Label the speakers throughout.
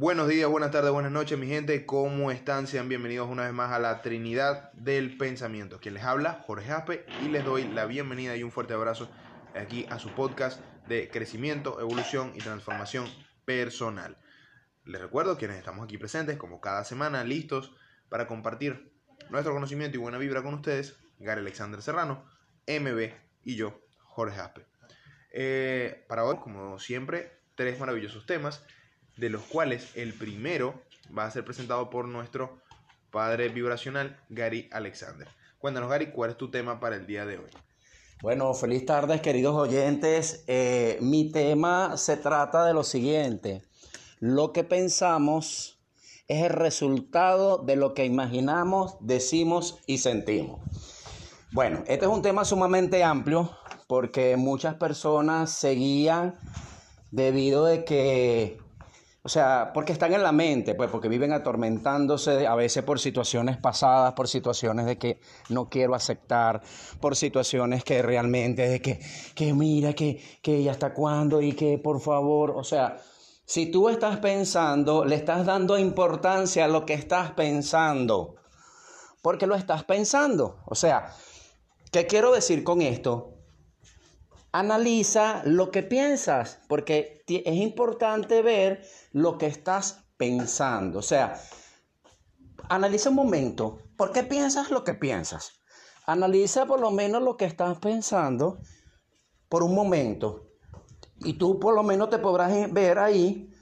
Speaker 1: Buenos días, buenas tardes, buenas noches, mi gente. ¿Cómo están? Sean bienvenidos una vez más a la Trinidad del Pensamiento. Quien les habla, Jorge Ape, y les doy la bienvenida y un fuerte abrazo aquí a su podcast de crecimiento, evolución y transformación personal. Les recuerdo quienes estamos aquí presentes, como cada semana, listos para compartir nuestro conocimiento y buena vibra con ustedes, Gary Alexander Serrano, MB y yo, Jorge Ape. Eh, para hoy, como siempre, tres maravillosos temas de los cuales el primero va a ser presentado por nuestro padre vibracional, Gary Alexander. Cuéntanos, Gary, ¿cuál es tu tema para el día de hoy?
Speaker 2: Bueno, feliz tardes, queridos oyentes. Eh, mi tema se trata de lo siguiente. Lo que pensamos es el resultado de lo que imaginamos, decimos y sentimos. Bueno, este es un tema sumamente amplio porque muchas personas seguían debido de que o sea, porque están en la mente, pues porque viven atormentándose a veces por situaciones pasadas, por situaciones de que no quiero aceptar, por situaciones que realmente de que, que mira, que, que ya hasta cuándo y que por favor, o sea, si tú estás pensando, le estás dando importancia a lo que estás pensando, porque lo estás pensando. O sea, ¿qué quiero decir con esto? Analiza lo que piensas, porque es importante ver lo que estás pensando. O sea, analiza un momento, ¿por qué piensas lo que piensas? Analiza por lo menos lo que estás pensando por un momento. Y tú por lo menos te podrás ver ahí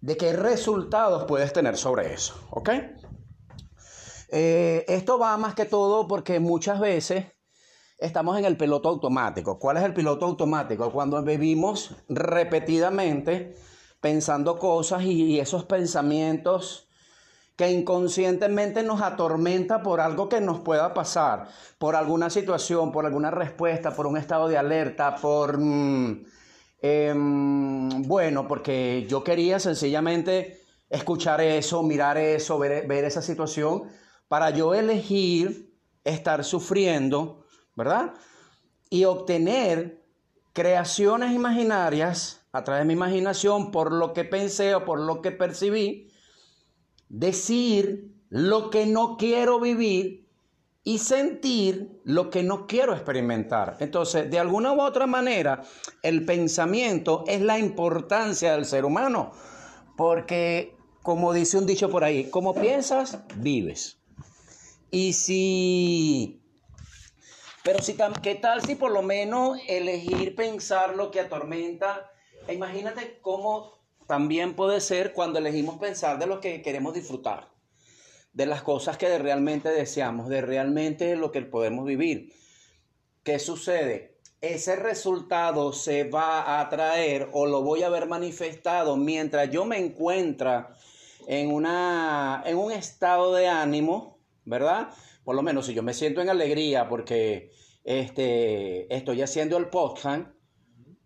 Speaker 2: de qué resultados puedes tener sobre eso. ¿Ok? Eh, esto va más que todo porque muchas veces estamos en el piloto automático. ¿Cuál es el piloto automático? Cuando vivimos repetidamente pensando cosas y esos pensamientos que inconscientemente nos atormenta por algo que nos pueda pasar, por alguna situación, por alguna respuesta, por un estado de alerta, por... Mm, em, bueno, porque yo quería sencillamente escuchar eso, mirar eso, ver, ver esa situación, para yo elegir estar sufriendo ¿verdad? Y obtener creaciones imaginarias a través de mi imaginación por lo que pensé o por lo que percibí, decir lo que no quiero vivir y sentir lo que no quiero experimentar. Entonces, de alguna u otra manera, el pensamiento es la importancia del ser humano, porque, como dice un dicho por ahí, como piensas, vives. Y si pero si, ¿qué tal si por lo menos elegir pensar lo que atormenta? Imagínate cómo también puede ser cuando elegimos pensar de lo que queremos disfrutar, de las cosas que realmente deseamos, de realmente lo que podemos vivir. ¿Qué sucede? Ese resultado se va a traer o lo voy a ver manifestado mientras yo me encuentra en, una, en un estado de ánimo, ¿verdad? Por lo menos si yo me siento en alegría porque este, estoy haciendo el podcast,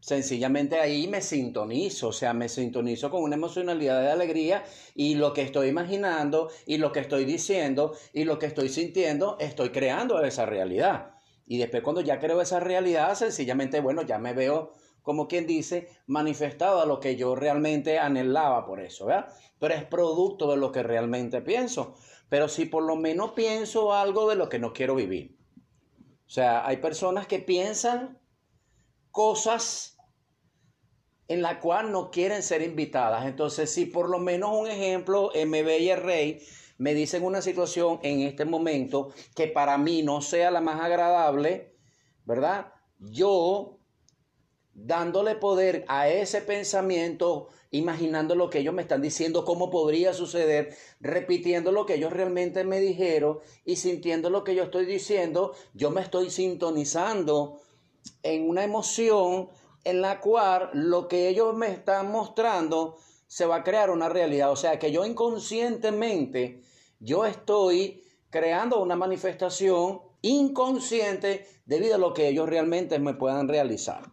Speaker 2: sencillamente ahí me sintonizo, o sea, me sintonizo con una emocionalidad de alegría y lo que estoy imaginando y lo que estoy diciendo y lo que estoy sintiendo, estoy creando esa realidad. Y después cuando ya creo esa realidad, sencillamente, bueno, ya me veo, como quien dice, manifestado a lo que yo realmente anhelaba por eso, ¿verdad? Pero es producto de lo que realmente pienso pero si por lo menos pienso algo de lo que no quiero vivir. O sea, hay personas que piensan cosas en la cual no quieren ser invitadas. Entonces, si por lo menos un ejemplo, MB y el me dicen una situación en este momento que para mí no sea la más agradable, ¿verdad? Yo dándole poder a ese pensamiento, imaginando lo que ellos me están diciendo, cómo podría suceder, repitiendo lo que ellos realmente me dijeron y sintiendo lo que yo estoy diciendo, yo me estoy sintonizando en una emoción en la cual lo que ellos me están mostrando se va a crear una realidad. O sea que yo inconscientemente, yo estoy creando una manifestación inconsciente debido a lo que ellos realmente me puedan realizar.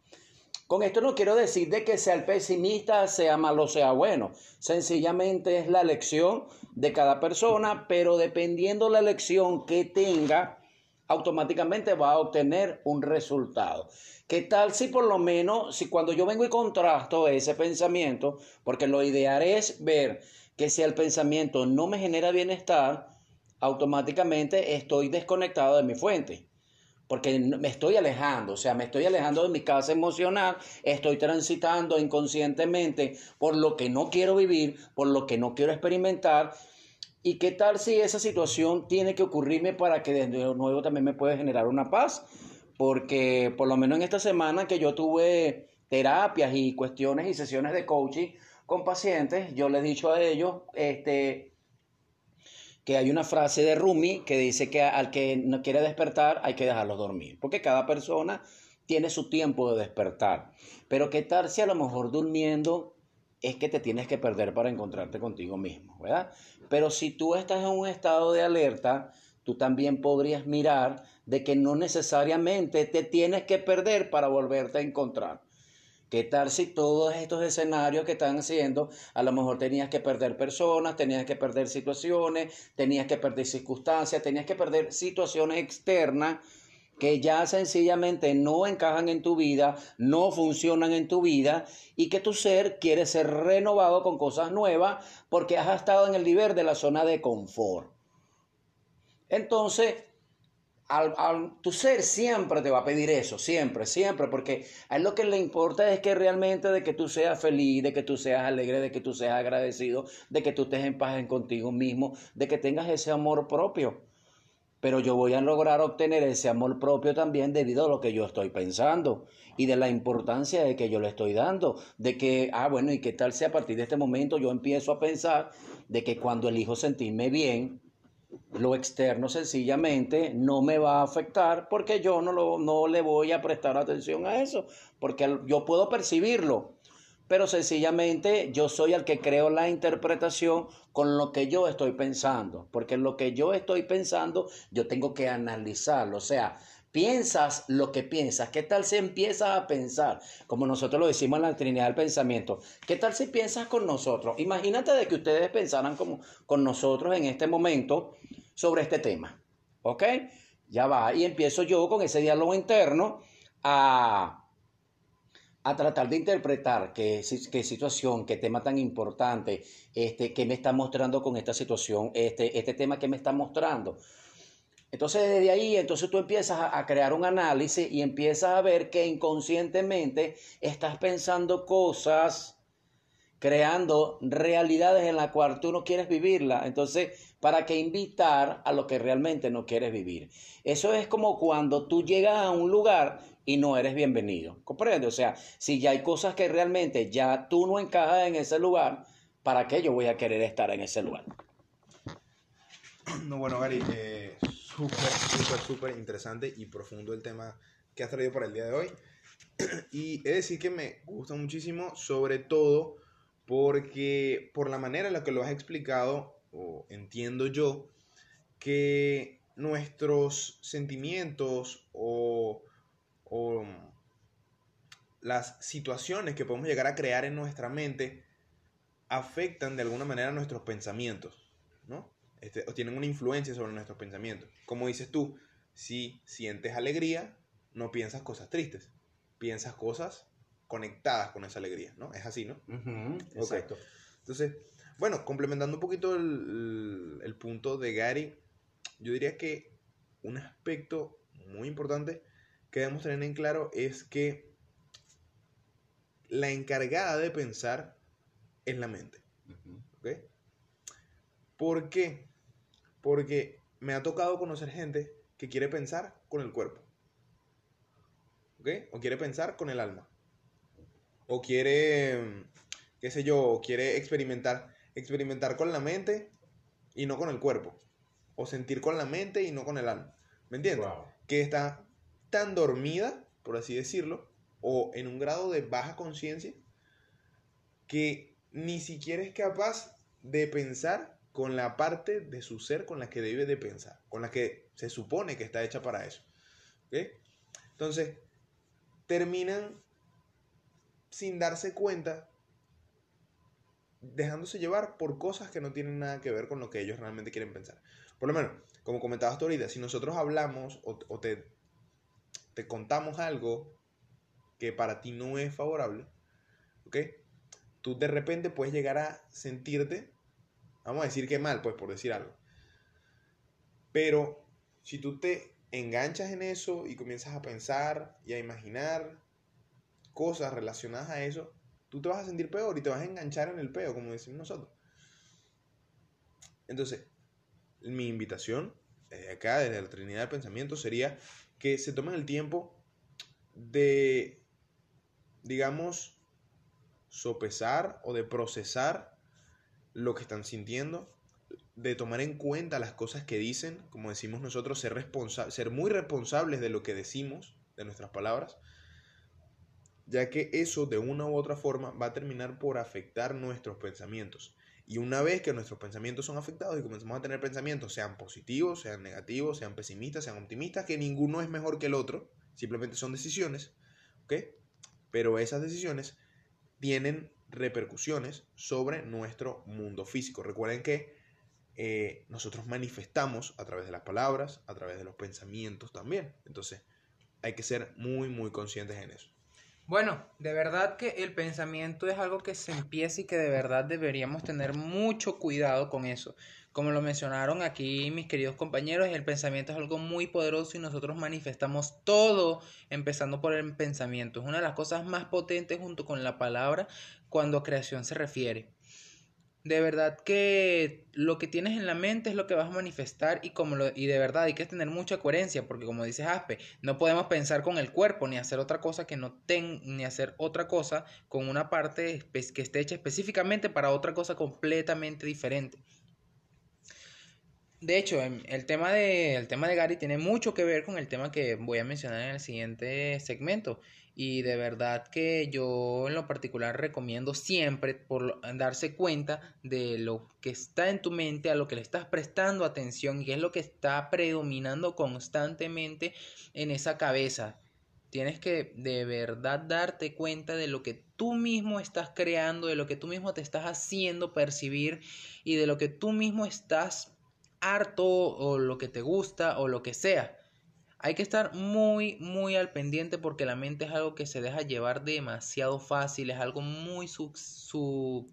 Speaker 2: Con esto no quiero decir de que sea el pesimista, sea malo, sea bueno. Sencillamente es la elección de cada persona, pero dependiendo la elección que tenga, automáticamente va a obtener un resultado. ¿Qué tal si por lo menos, si cuando yo vengo y contrasto ese pensamiento, porque lo ideal es ver que si el pensamiento no me genera bienestar, automáticamente estoy desconectado de mi fuente. Porque me estoy alejando, o sea, me estoy alejando de mi casa emocional, estoy transitando inconscientemente por lo que no quiero vivir, por lo que no quiero experimentar. ¿Y qué tal si esa situación tiene que ocurrirme para que de nuevo también me pueda generar una paz? Porque por lo menos en esta semana que yo tuve terapias y cuestiones y sesiones de coaching con pacientes, yo le he dicho a ellos, este, que hay una frase de Rumi que dice que al que no quiere despertar hay que dejarlo dormir, porque cada persona tiene su tiempo de despertar. Pero qué tal si a lo mejor durmiendo es que te tienes que perder para encontrarte contigo mismo, ¿verdad? Pero si tú estás en un estado de alerta, tú también podrías mirar de que no necesariamente te tienes que perder para volverte a encontrar. ¿Qué tal si todos estos escenarios que están haciendo, a lo mejor tenías que perder personas, tenías que perder situaciones, tenías que perder circunstancias, tenías que perder situaciones externas que ya sencillamente no encajan en tu vida, no funcionan en tu vida y que tu ser quiere ser renovado con cosas nuevas porque has estado en el nivel de la zona de confort. Entonces, al, tu ser siempre te va a pedir eso, siempre, siempre, porque a él lo que le importa es que realmente de que tú seas feliz, de que tú seas alegre, de que tú seas agradecido, de que tú estés en paz contigo mismo, de que tengas ese amor propio. Pero yo voy a lograr obtener ese amor propio también debido a lo que yo estoy pensando y de la importancia de que yo le estoy dando, de que, ah, bueno, y qué tal si a partir de este momento yo empiezo a pensar de que cuando elijo sentirme bien, lo externo sencillamente no me va a afectar porque yo no, lo, no le voy a prestar atención a eso, porque yo puedo percibirlo, pero sencillamente yo soy el que creo la interpretación con lo que yo estoy pensando, porque lo que yo estoy pensando yo tengo que analizarlo, o sea, piensas lo que piensas, ¿qué tal si empiezas a pensar? Como nosotros lo decimos en la Trinidad del Pensamiento, ¿qué tal si piensas con nosotros? Imagínate de que ustedes pensaran como con nosotros en este momento sobre este tema, ¿ok? Ya va, y empiezo yo con ese diálogo interno a, a tratar de interpretar qué, qué, situación, qué tema tan importante, este, qué me está mostrando con esta situación, este, este tema que me está mostrando. Entonces, desde ahí, entonces tú empiezas a, crear un análisis y empiezas a ver que inconscientemente estás pensando cosas, creando realidades en las cuales tú no quieres vivirla. Entonces, ¿para qué invitar a lo que realmente no quieres vivir? Eso es como cuando tú llegas a un lugar y no eres bienvenido. ¿Comprende? O sea, si ya hay cosas que realmente ya tú no encajas en ese lugar, ¿para qué yo voy a querer estar en ese lugar?
Speaker 1: No, bueno, Gary, eh, súper, súper, súper interesante y profundo el tema que has traído para el día de hoy. Y es decir que me gusta muchísimo, sobre todo porque por la manera en la que lo has explicado, entiendo yo, que nuestros sentimientos o, o las situaciones que podemos llegar a crear en nuestra mente afectan de alguna manera nuestros pensamientos, ¿no? Este, o tienen una influencia sobre nuestros pensamientos. Como dices tú, si sientes alegría, no piensas cosas tristes, piensas cosas conectadas con esa alegría, ¿no? Es así, ¿no?
Speaker 2: exacto.
Speaker 1: Entonces, bueno, complementando un poquito el, el punto de Gary, yo diría que un aspecto muy importante que debemos tener en claro es que la encargada de pensar es la mente. ¿Ok? ¿Por qué? Porque me ha tocado conocer gente que quiere pensar con el cuerpo. ¿Ok? O quiere pensar con el alma. O quiere, qué sé yo, o quiere experimentar, experimentar con la mente y no con el cuerpo. O sentir con la mente y no con el alma. ¿Me entiendes? Que está tan dormida, por así decirlo, o en un grado de baja conciencia, que ni siquiera es capaz de pensar con la parte de su ser con la que debe de pensar, con la que se supone que está hecha para eso. Entonces, terminan sin darse cuenta, dejándose llevar por cosas que no tienen nada que ver con lo que ellos realmente quieren pensar. Por lo menos, como comentabas tú ahorita, si nosotros hablamos o, te, te contamos algo que para ti no es favorable. Tú de repente puedes llegar a sentirte Vamos a decir que mal, pues por decir algo. Pero si tú te enganchas en eso y comienzas a pensar y a imaginar cosas relacionadas a eso, tú te vas a sentir peor y te vas a enganchar en el peo, como decimos nosotros. Entonces, mi invitación desde acá, desde la Trinidad del Pensamiento, sería que se tomen el tiempo de, digamos, sopesar o de procesar lo que están sintiendo, de tomar en cuenta las cosas que dicen, como decimos nosotros, ser, responsa ser muy responsables de lo que decimos, de nuestras palabras, ya que eso de una u otra forma va a terminar por afectar nuestros pensamientos. Y una vez que nuestros pensamientos son afectados y comenzamos a tener pensamientos, sean positivos, sean negativos, sean pesimistas, sean optimistas, que ninguno es mejor que el otro, simplemente son decisiones, ¿ok? Pero esas decisiones tienen repercusiones sobre nuestro mundo físico. Recuerden que eh, nosotros manifestamos a través de las palabras, a través de los pensamientos también. Entonces, hay que ser muy, muy conscientes en eso.
Speaker 3: Bueno, de verdad que el pensamiento es algo que se empieza y que de verdad deberíamos tener mucho cuidado con eso. Como lo mencionaron aquí mis queridos compañeros, el pensamiento es algo muy poderoso y nosotros manifestamos todo empezando por el pensamiento. Es una de las cosas más potentes junto con la palabra cuando a creación se refiere de verdad que lo que tienes en la mente es lo que vas a manifestar y como lo, y de verdad hay que tener mucha coherencia porque como dices Aspe, no podemos pensar con el cuerpo ni hacer otra cosa que no ten ni hacer otra cosa con una parte que esté hecha específicamente para otra cosa completamente diferente. De hecho, em, el tema de, el tema de Gary tiene mucho que ver con el tema que voy a mencionar en el siguiente segmento y de verdad que yo en lo particular recomiendo siempre por darse cuenta de lo que está en tu mente, a lo que le estás prestando atención y es lo que está predominando constantemente en esa cabeza. Tienes que de verdad darte cuenta de lo que tú mismo estás creando, de lo que tú mismo te estás haciendo percibir y de lo que tú mismo estás harto o lo que te gusta o lo que sea. Hay que estar muy, muy al pendiente porque la mente es algo que se deja llevar demasiado fácil, es algo muy su,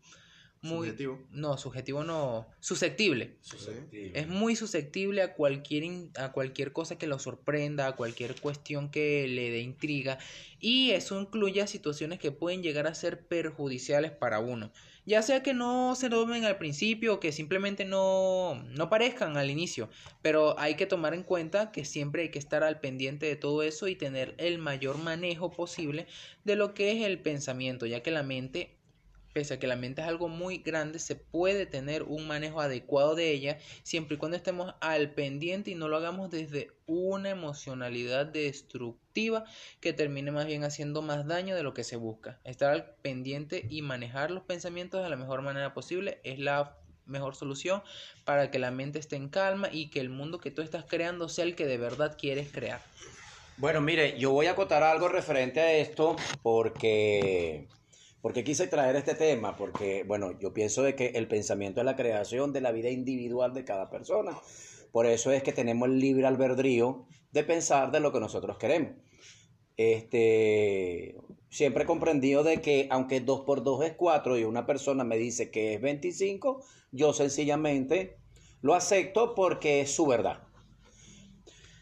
Speaker 3: muy subjetivo. no, subjetivo no, susceptible. susceptible. Es muy susceptible a cualquier a cualquier cosa que lo sorprenda, a cualquier cuestión que le dé intriga y eso incluye a situaciones que pueden llegar a ser perjudiciales para uno ya sea que no se tomen al principio o que simplemente no, no parezcan al inicio, pero hay que tomar en cuenta que siempre hay que estar al pendiente de todo eso y tener el mayor manejo posible de lo que es el pensamiento, ya que la mente pese a que la mente es algo muy grande, se puede tener un manejo adecuado de ella siempre y cuando estemos al pendiente y no lo hagamos desde una emocionalidad destructiva que termine más bien haciendo más daño de lo que se busca. Estar al pendiente y manejar los pensamientos de la mejor manera posible es la mejor solución para que la mente esté en calma y que el mundo que tú estás creando sea el que de verdad quieres crear.
Speaker 2: Bueno, mire, yo voy a acotar algo referente a esto porque porque quise traer este tema? Porque, bueno, yo pienso de que el pensamiento es la creación de la vida individual de cada persona. Por eso es que tenemos el libre albedrío de pensar de lo que nosotros queremos. Este, siempre he comprendido de que aunque 2 por 2 es 4 y una persona me dice que es 25, yo sencillamente lo acepto porque es su verdad.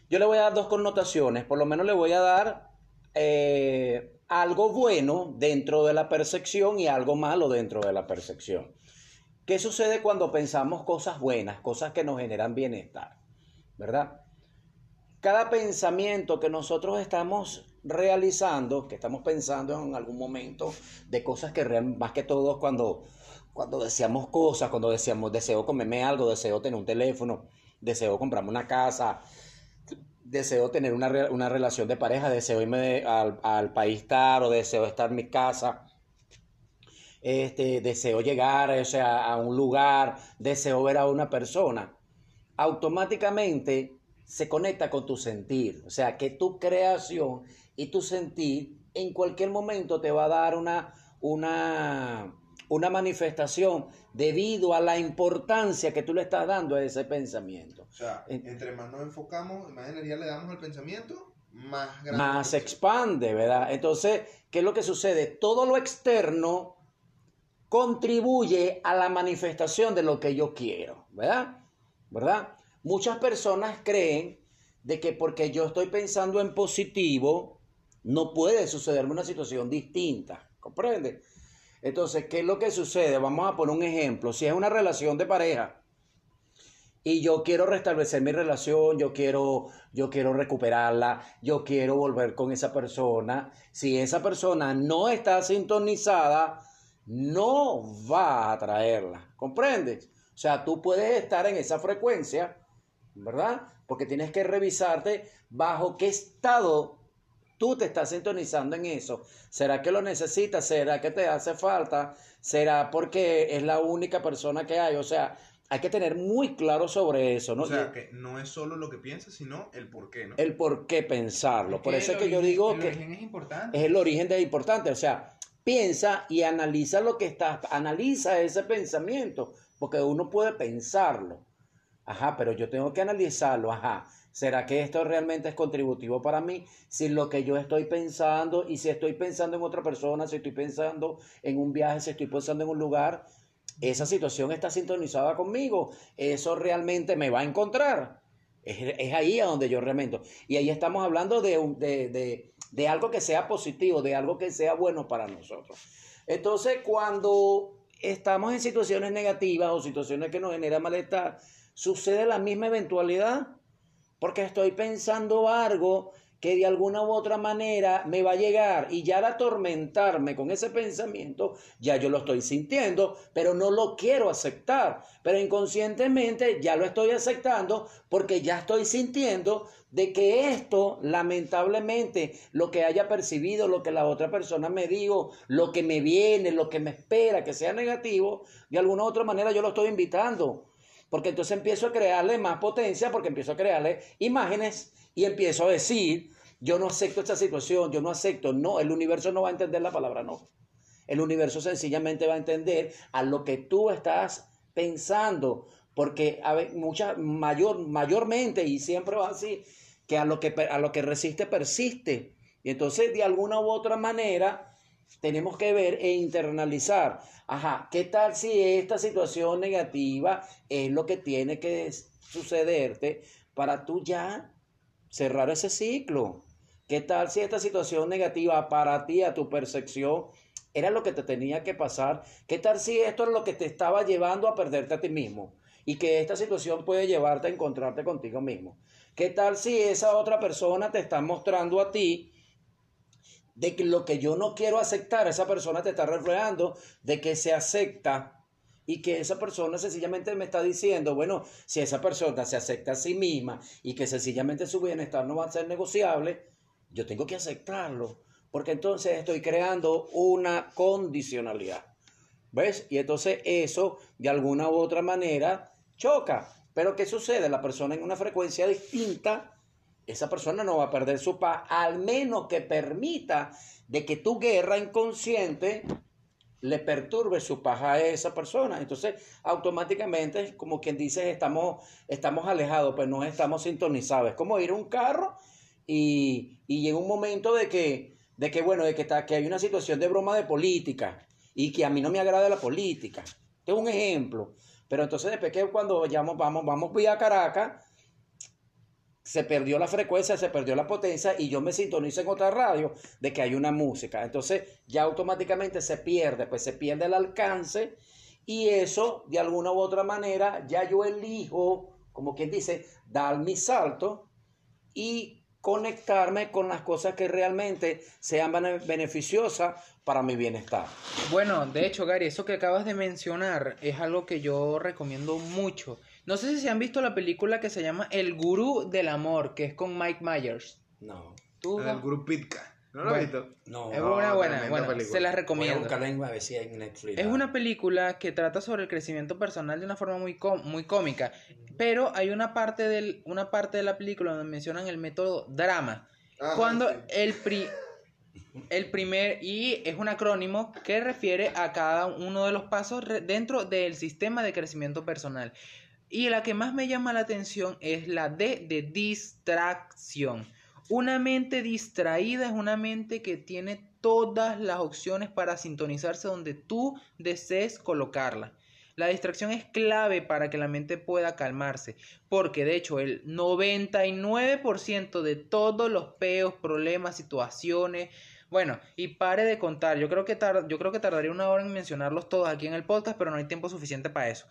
Speaker 2: Yo le voy a dar dos connotaciones, por lo menos le voy a dar eh, algo bueno dentro de la percepción y algo malo dentro de la percepción. ¿Qué sucede cuando pensamos cosas buenas, cosas que nos generan bienestar? ¿Verdad? Cada pensamiento que nosotros estamos realizando, que estamos pensando en algún momento de cosas que más que todo cuando, cuando deseamos cosas, cuando deseamos, deseo comerme algo, deseo tener un teléfono, deseo comprarme una casa, deseo tener una, una relación de pareja, deseo irme al, al, país tal o deseo estar en mi casa, este, deseo llegar o sea, a un lugar, deseo ver a una persona, automáticamente se conecta con tu sentir. O sea, que tu creación y tu sentir en cualquier momento te va a dar una, una, una manifestación debido a la importancia que tú le estás dando a ese pensamiento.
Speaker 1: O sea, entre más nos enfocamos, más energía le damos al pensamiento, más
Speaker 2: grande. Más se expande, ¿verdad? Entonces, ¿qué es lo que sucede? Todo lo externo contribuye a la manifestación de lo que yo quiero, ¿verdad? ¿Verdad? Muchas personas creen de que porque yo estoy pensando en positivo, no puede sucederme una situación distinta, ¿comprende? Entonces, ¿qué es lo que sucede? Vamos a poner un ejemplo. Si es una relación de pareja y yo quiero restablecer mi relación, yo quiero, yo quiero recuperarla, yo quiero volver con esa persona, si esa persona no está sintonizada, no va a atraerla, ¿comprendes? O sea, tú puedes estar en esa frecuencia, ¿verdad? Porque tienes que revisarte bajo qué estado tú te estás sintonizando en eso. ¿Será que lo necesitas? ¿Será que te hace falta? ¿Será porque es la única persona que hay? O sea, hay que tener muy claro sobre eso, ¿no?
Speaker 1: O sea, que no es solo lo que piensas, sino el por qué, ¿no?
Speaker 2: El por qué pensarlo. Por eso es que yo digo que...
Speaker 3: El origen es importante.
Speaker 2: Es el origen de importante. O sea, piensa y analiza lo que está, analiza ese pensamiento, porque uno puede pensarlo. Ajá, pero yo tengo que analizarlo, ajá. ¿Será que esto realmente es contributivo para mí? Si lo que yo estoy pensando y si estoy pensando en otra persona, si estoy pensando en un viaje, si estoy pensando en un lugar, esa situación está sintonizada conmigo, eso realmente me va a encontrar. Es, ahí a donde yo remento. Y ahí estamos hablando de, de, de, de algo que sea positivo, de algo que sea bueno para nosotros. Entonces, cuando estamos en situaciones negativas o situaciones que nos generan malestar, sucede la misma eventualidad, porque estoy pensando algo que de alguna u otra manera me va a llegar y ya al atormentarme con ese pensamiento, ya yo lo estoy sintiendo, pero no lo quiero aceptar. Pero inconscientemente ya lo estoy aceptando porque ya estoy sintiendo de que esto, lamentablemente, lo que haya percibido, lo que la otra persona me dijo, lo que me viene, lo que me espera, que sea negativo, de alguna u otra manera yo lo estoy invitando. Porque entonces empiezo a crearle más potencia, porque empiezo a crearle imágenes y empiezo a decir, yo no acepto esta situación, yo no acepto, no, el universo no va a entender la palabra no. El universo sencillamente va a entender a lo que tú estás pensando, porque a mucha, mayor, mayormente y siempre va así, que a lo que, a lo que resiste persiste. Y entonces de alguna u otra manera tenemos que ver e internalizar, ajá, ¿qué tal si esta situación negativa es lo que tiene que sucederte para tú ya cerrar ese ciclo. ¿Qué tal si esta situación negativa para ti, a tu percepción, era lo que te tenía que pasar? ¿Qué tal si esto es lo que te estaba llevando a perderte a ti mismo? Y que esta situación puede llevarte a encontrarte contigo mismo. ¿Qué tal si esa otra persona te está mostrando a ti de que lo que yo no quiero aceptar, esa persona te está reflejando de que se acepta y que esa persona sencillamente me está diciendo, bueno, si esa persona se acepta a sí misma y que sencillamente su bienestar no va a ser negociable, yo tengo que aceptarlo, porque entonces estoy creando una condicionalidad. ¿Ves? Y entonces eso de alguna u otra manera choca. Pero ¿qué sucede? La persona en una frecuencia distinta, esa persona no va a perder su paz, al menos que permita de que tu guerra inconsciente le perturbe su paja a esa persona. Entonces, automáticamente, como quien dice, estamos, estamos alejados, pues no estamos sintonizados. Es como ir a un carro y, y llega un momento de que, de que bueno, de que, está, que hay una situación de broma de política y que a mí no me agrada la política. Este es un ejemplo. Pero entonces, después que cuando vayamos, vamos, vamos vía Caracas, se perdió la frecuencia, se perdió la potencia y yo me sintonizo en otra radio de que hay una música. Entonces ya automáticamente se pierde, pues se pierde el alcance y eso de alguna u otra manera ya yo elijo, como quien dice, dar mi salto y conectarme con las cosas que realmente sean beneficiosas para mi bienestar.
Speaker 3: Bueno, de hecho, Gary, eso que acabas de mencionar es algo que yo recomiendo mucho no sé si se han visto la película que se llama El Gurú del Amor, que es con Mike Myers.
Speaker 2: No.
Speaker 1: ¿Tú? El Gurú Pitka. ¿No lo has visto?
Speaker 3: No. Es una buena, bueno, se la recomiendo. Es una película que trata sobre el crecimiento personal de una forma muy, muy cómica, pero hay una parte, del, una parte de la película donde mencionan el método drama. cuando el, pri, el primer, y es un acrónimo que refiere a cada uno de los pasos dentro del sistema de crecimiento personal. Y la que más me llama la atención es la D de distracción. Una mente distraída es una mente que tiene todas las opciones para sintonizarse donde tú desees colocarla. La distracción es clave para que la mente pueda calmarse, porque de hecho el 99% de todos los peos, problemas, situaciones, bueno, y pare de contar, yo creo que yo creo que tardaría una hora en mencionarlos todos aquí en el podcast, pero no hay tiempo suficiente para eso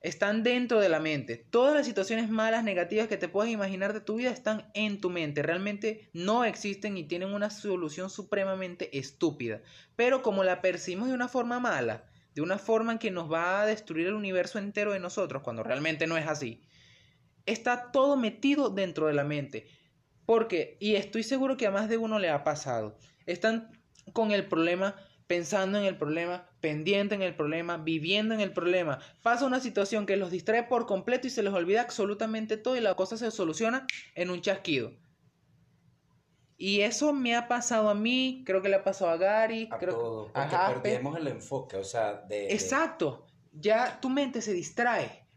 Speaker 3: están dentro de la mente. Todas las situaciones malas, negativas que te puedas imaginar de tu vida están en tu mente. Realmente no existen y tienen una solución supremamente estúpida. Pero como la percibimos de una forma mala, de una forma en que nos va a destruir el universo entero de nosotros, cuando realmente no es así, está todo metido dentro de la mente. Porque, y estoy seguro que a más de uno le ha pasado, están con el problema pensando en el problema, pendiente en el problema, viviendo en el problema. Pasa una situación que los distrae por completo y se les olvida absolutamente todo y la cosa se soluciona en un chasquido. Y eso me ha pasado a mí, creo que le ha pasado a Gary,
Speaker 2: a
Speaker 3: creo
Speaker 2: porque perdemos el enfoque, o sea, de,
Speaker 3: Exacto. Ya tu mente se distrae.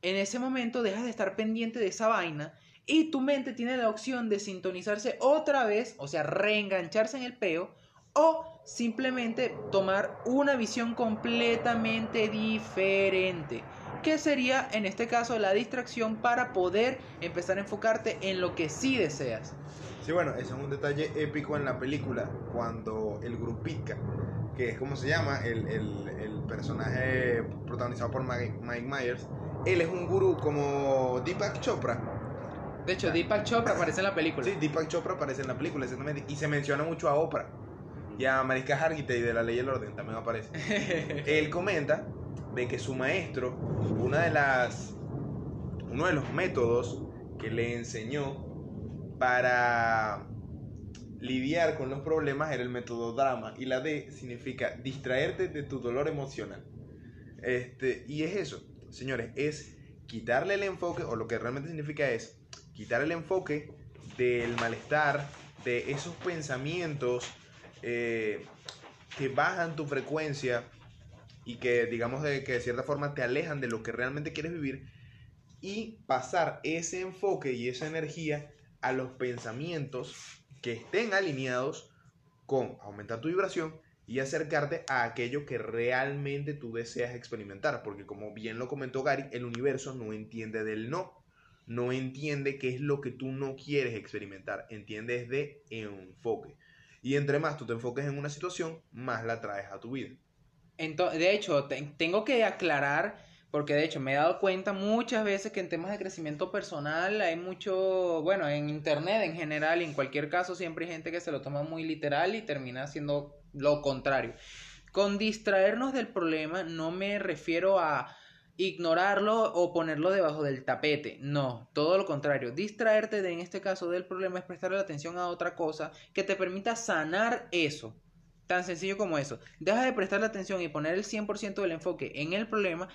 Speaker 3: En ese momento dejas de estar pendiente de esa vaina y tu mente tiene la opción de sintonizarse otra vez, o sea, reengancharse en el peo o simplemente tomar una visión completamente diferente. ¿Qué sería en este caso la distracción para poder empezar a enfocarte en lo que sí deseas?
Speaker 1: Sí, bueno, ese es un detalle épico en la película, cuando el Grupica, que es como se llama, el, el, personaje protagonizado por Mike, Myers, él es un gurú como Deepak Chopra.
Speaker 3: De hecho, Deepak Chopra aparece en la película.
Speaker 1: Sí, Deepak Chopra aparece en la película, exactamente. Y se menciona mucho a Oprah. Y a Mariska Hargitay de La Ley y el Orden también aparece. Él comenta de que su maestro, una de las, uno de los métodos que le enseñó para lidiar con los problemas era el método drama. Y la D significa distraerte de tu dolor emocional. Este, y es eso, señores, es quitarle el enfoque, o lo que realmente significa es quitar el enfoque del malestar, de esos pensamientos eh, que bajan tu frecuencia y que digamos de que de cierta forma te alejan de lo que realmente quieres vivir y pasar ese enfoque y esa energía a los pensamientos que estén alineados con aumentar tu vibración y acercarte a aquello que realmente tú deseas experimentar, porque como bien lo comentó Gary, el universo no entiende del no, no entiende qué es lo que tú no quieres experimentar, entiende de enfoque. Y entre más tú te enfoques en una situación, más la traes a tu vida.
Speaker 3: Entonces, de hecho, tengo que aclarar, porque de hecho me he dado cuenta muchas veces que en temas de crecimiento personal hay mucho, bueno, en internet en general y en cualquier caso siempre hay gente que se lo toma muy literal y termina haciendo lo contrario. Con distraernos del problema no me refiero a ignorarlo o ponerlo debajo del tapete. No, todo lo contrario. Distraerte de, en este caso del problema es prestarle atención a otra cosa que te permita sanar eso. Tan sencillo como eso. Deja de prestarle atención y poner el 100% del enfoque en el problema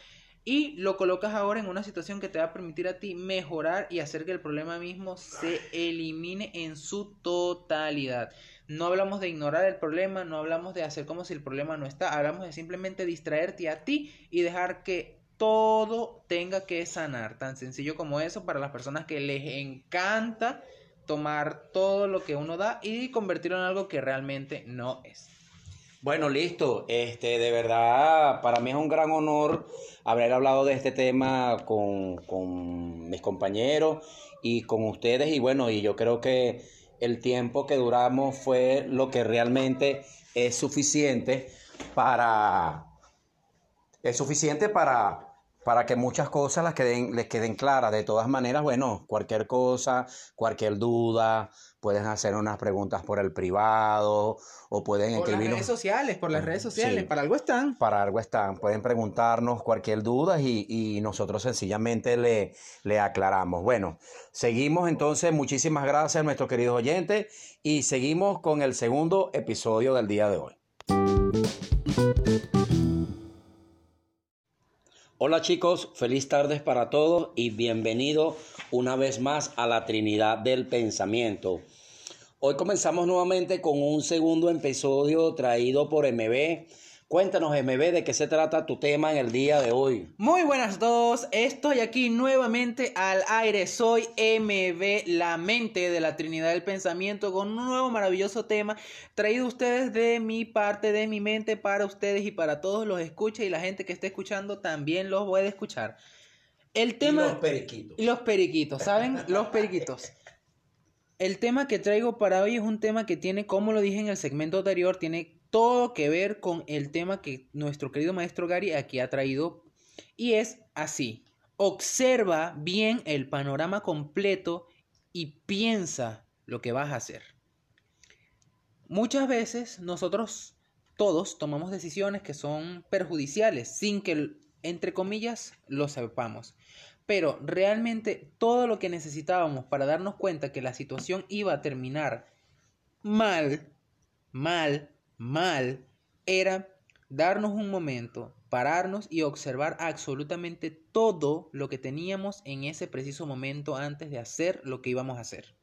Speaker 3: y lo colocas ahora en una situación que te va a permitir a ti mejorar y hacer que el problema mismo se elimine en su totalidad. No hablamos de ignorar el problema, no hablamos de hacer como si el problema no está, hablamos de simplemente distraerte a ti y dejar que todo tenga que sanar. Tan sencillo como eso para las personas que les encanta tomar todo lo que uno da y convertirlo en algo que realmente no es.
Speaker 2: Bueno, listo. Este, de verdad, para mí es un gran honor haber hablado de este tema con, con mis compañeros y con ustedes. Y bueno, y yo creo que el tiempo que duramos fue lo que realmente es suficiente para es suficiente para, para que muchas cosas las queden, les queden claras. De todas maneras, bueno, cualquier cosa, cualquier duda, pueden hacer unas preguntas por el privado o pueden
Speaker 3: por las redes sociales, por las redes sociales, para algo están.
Speaker 2: Para algo están. Pueden preguntarnos cualquier duda y, y nosotros sencillamente le, le aclaramos. Bueno, seguimos entonces. Muchísimas gracias a nuestros queridos oyentes y seguimos con el segundo episodio del día de hoy. Hola chicos, feliz tardes para todos y bienvenido una vez más a la Trinidad del Pensamiento. Hoy comenzamos nuevamente con un segundo episodio traído por MB Cuéntanos, MB, de qué se trata tu tema en el día de hoy.
Speaker 3: Muy buenas a todos, estoy aquí nuevamente al aire, soy MB, la mente de la Trinidad del Pensamiento, con un nuevo maravilloso tema traído a ustedes de mi parte, de mi mente, para ustedes y para todos los escucha y la gente que esté escuchando también los puede escuchar. El tema...
Speaker 2: Y los periquitos.
Speaker 3: Y los periquitos, ¿saben? Los periquitos. El tema que traigo para hoy es un tema que tiene, como lo dije en el segmento anterior, tiene todo que ver con el tema que nuestro querido maestro Gary aquí ha traído. Y es así. Observa bien el panorama completo y piensa lo que vas a hacer. Muchas veces nosotros todos tomamos decisiones que son perjudiciales sin que, entre comillas, lo sepamos. Pero realmente todo lo que necesitábamos para darnos cuenta que la situación iba a terminar mal, mal, mal, era darnos un momento, pararnos y observar absolutamente todo lo que teníamos en ese preciso momento antes de hacer lo que íbamos a hacer.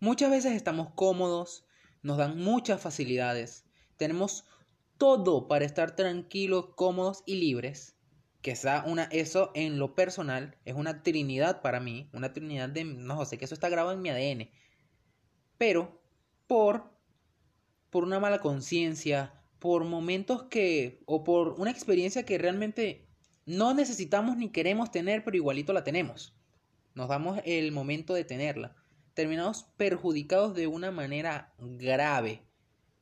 Speaker 3: Muchas veces estamos cómodos, nos dan muchas facilidades, tenemos todo para estar tranquilos, cómodos y libres sea una, eso en lo personal es una trinidad para mí, una trinidad de, no sé, que eso está grabado en mi ADN, pero por, por una mala conciencia, por momentos que, o por una experiencia que realmente no necesitamos ni queremos tener, pero igualito la tenemos. Nos damos el momento de tenerla. Terminamos perjudicados de una manera grave.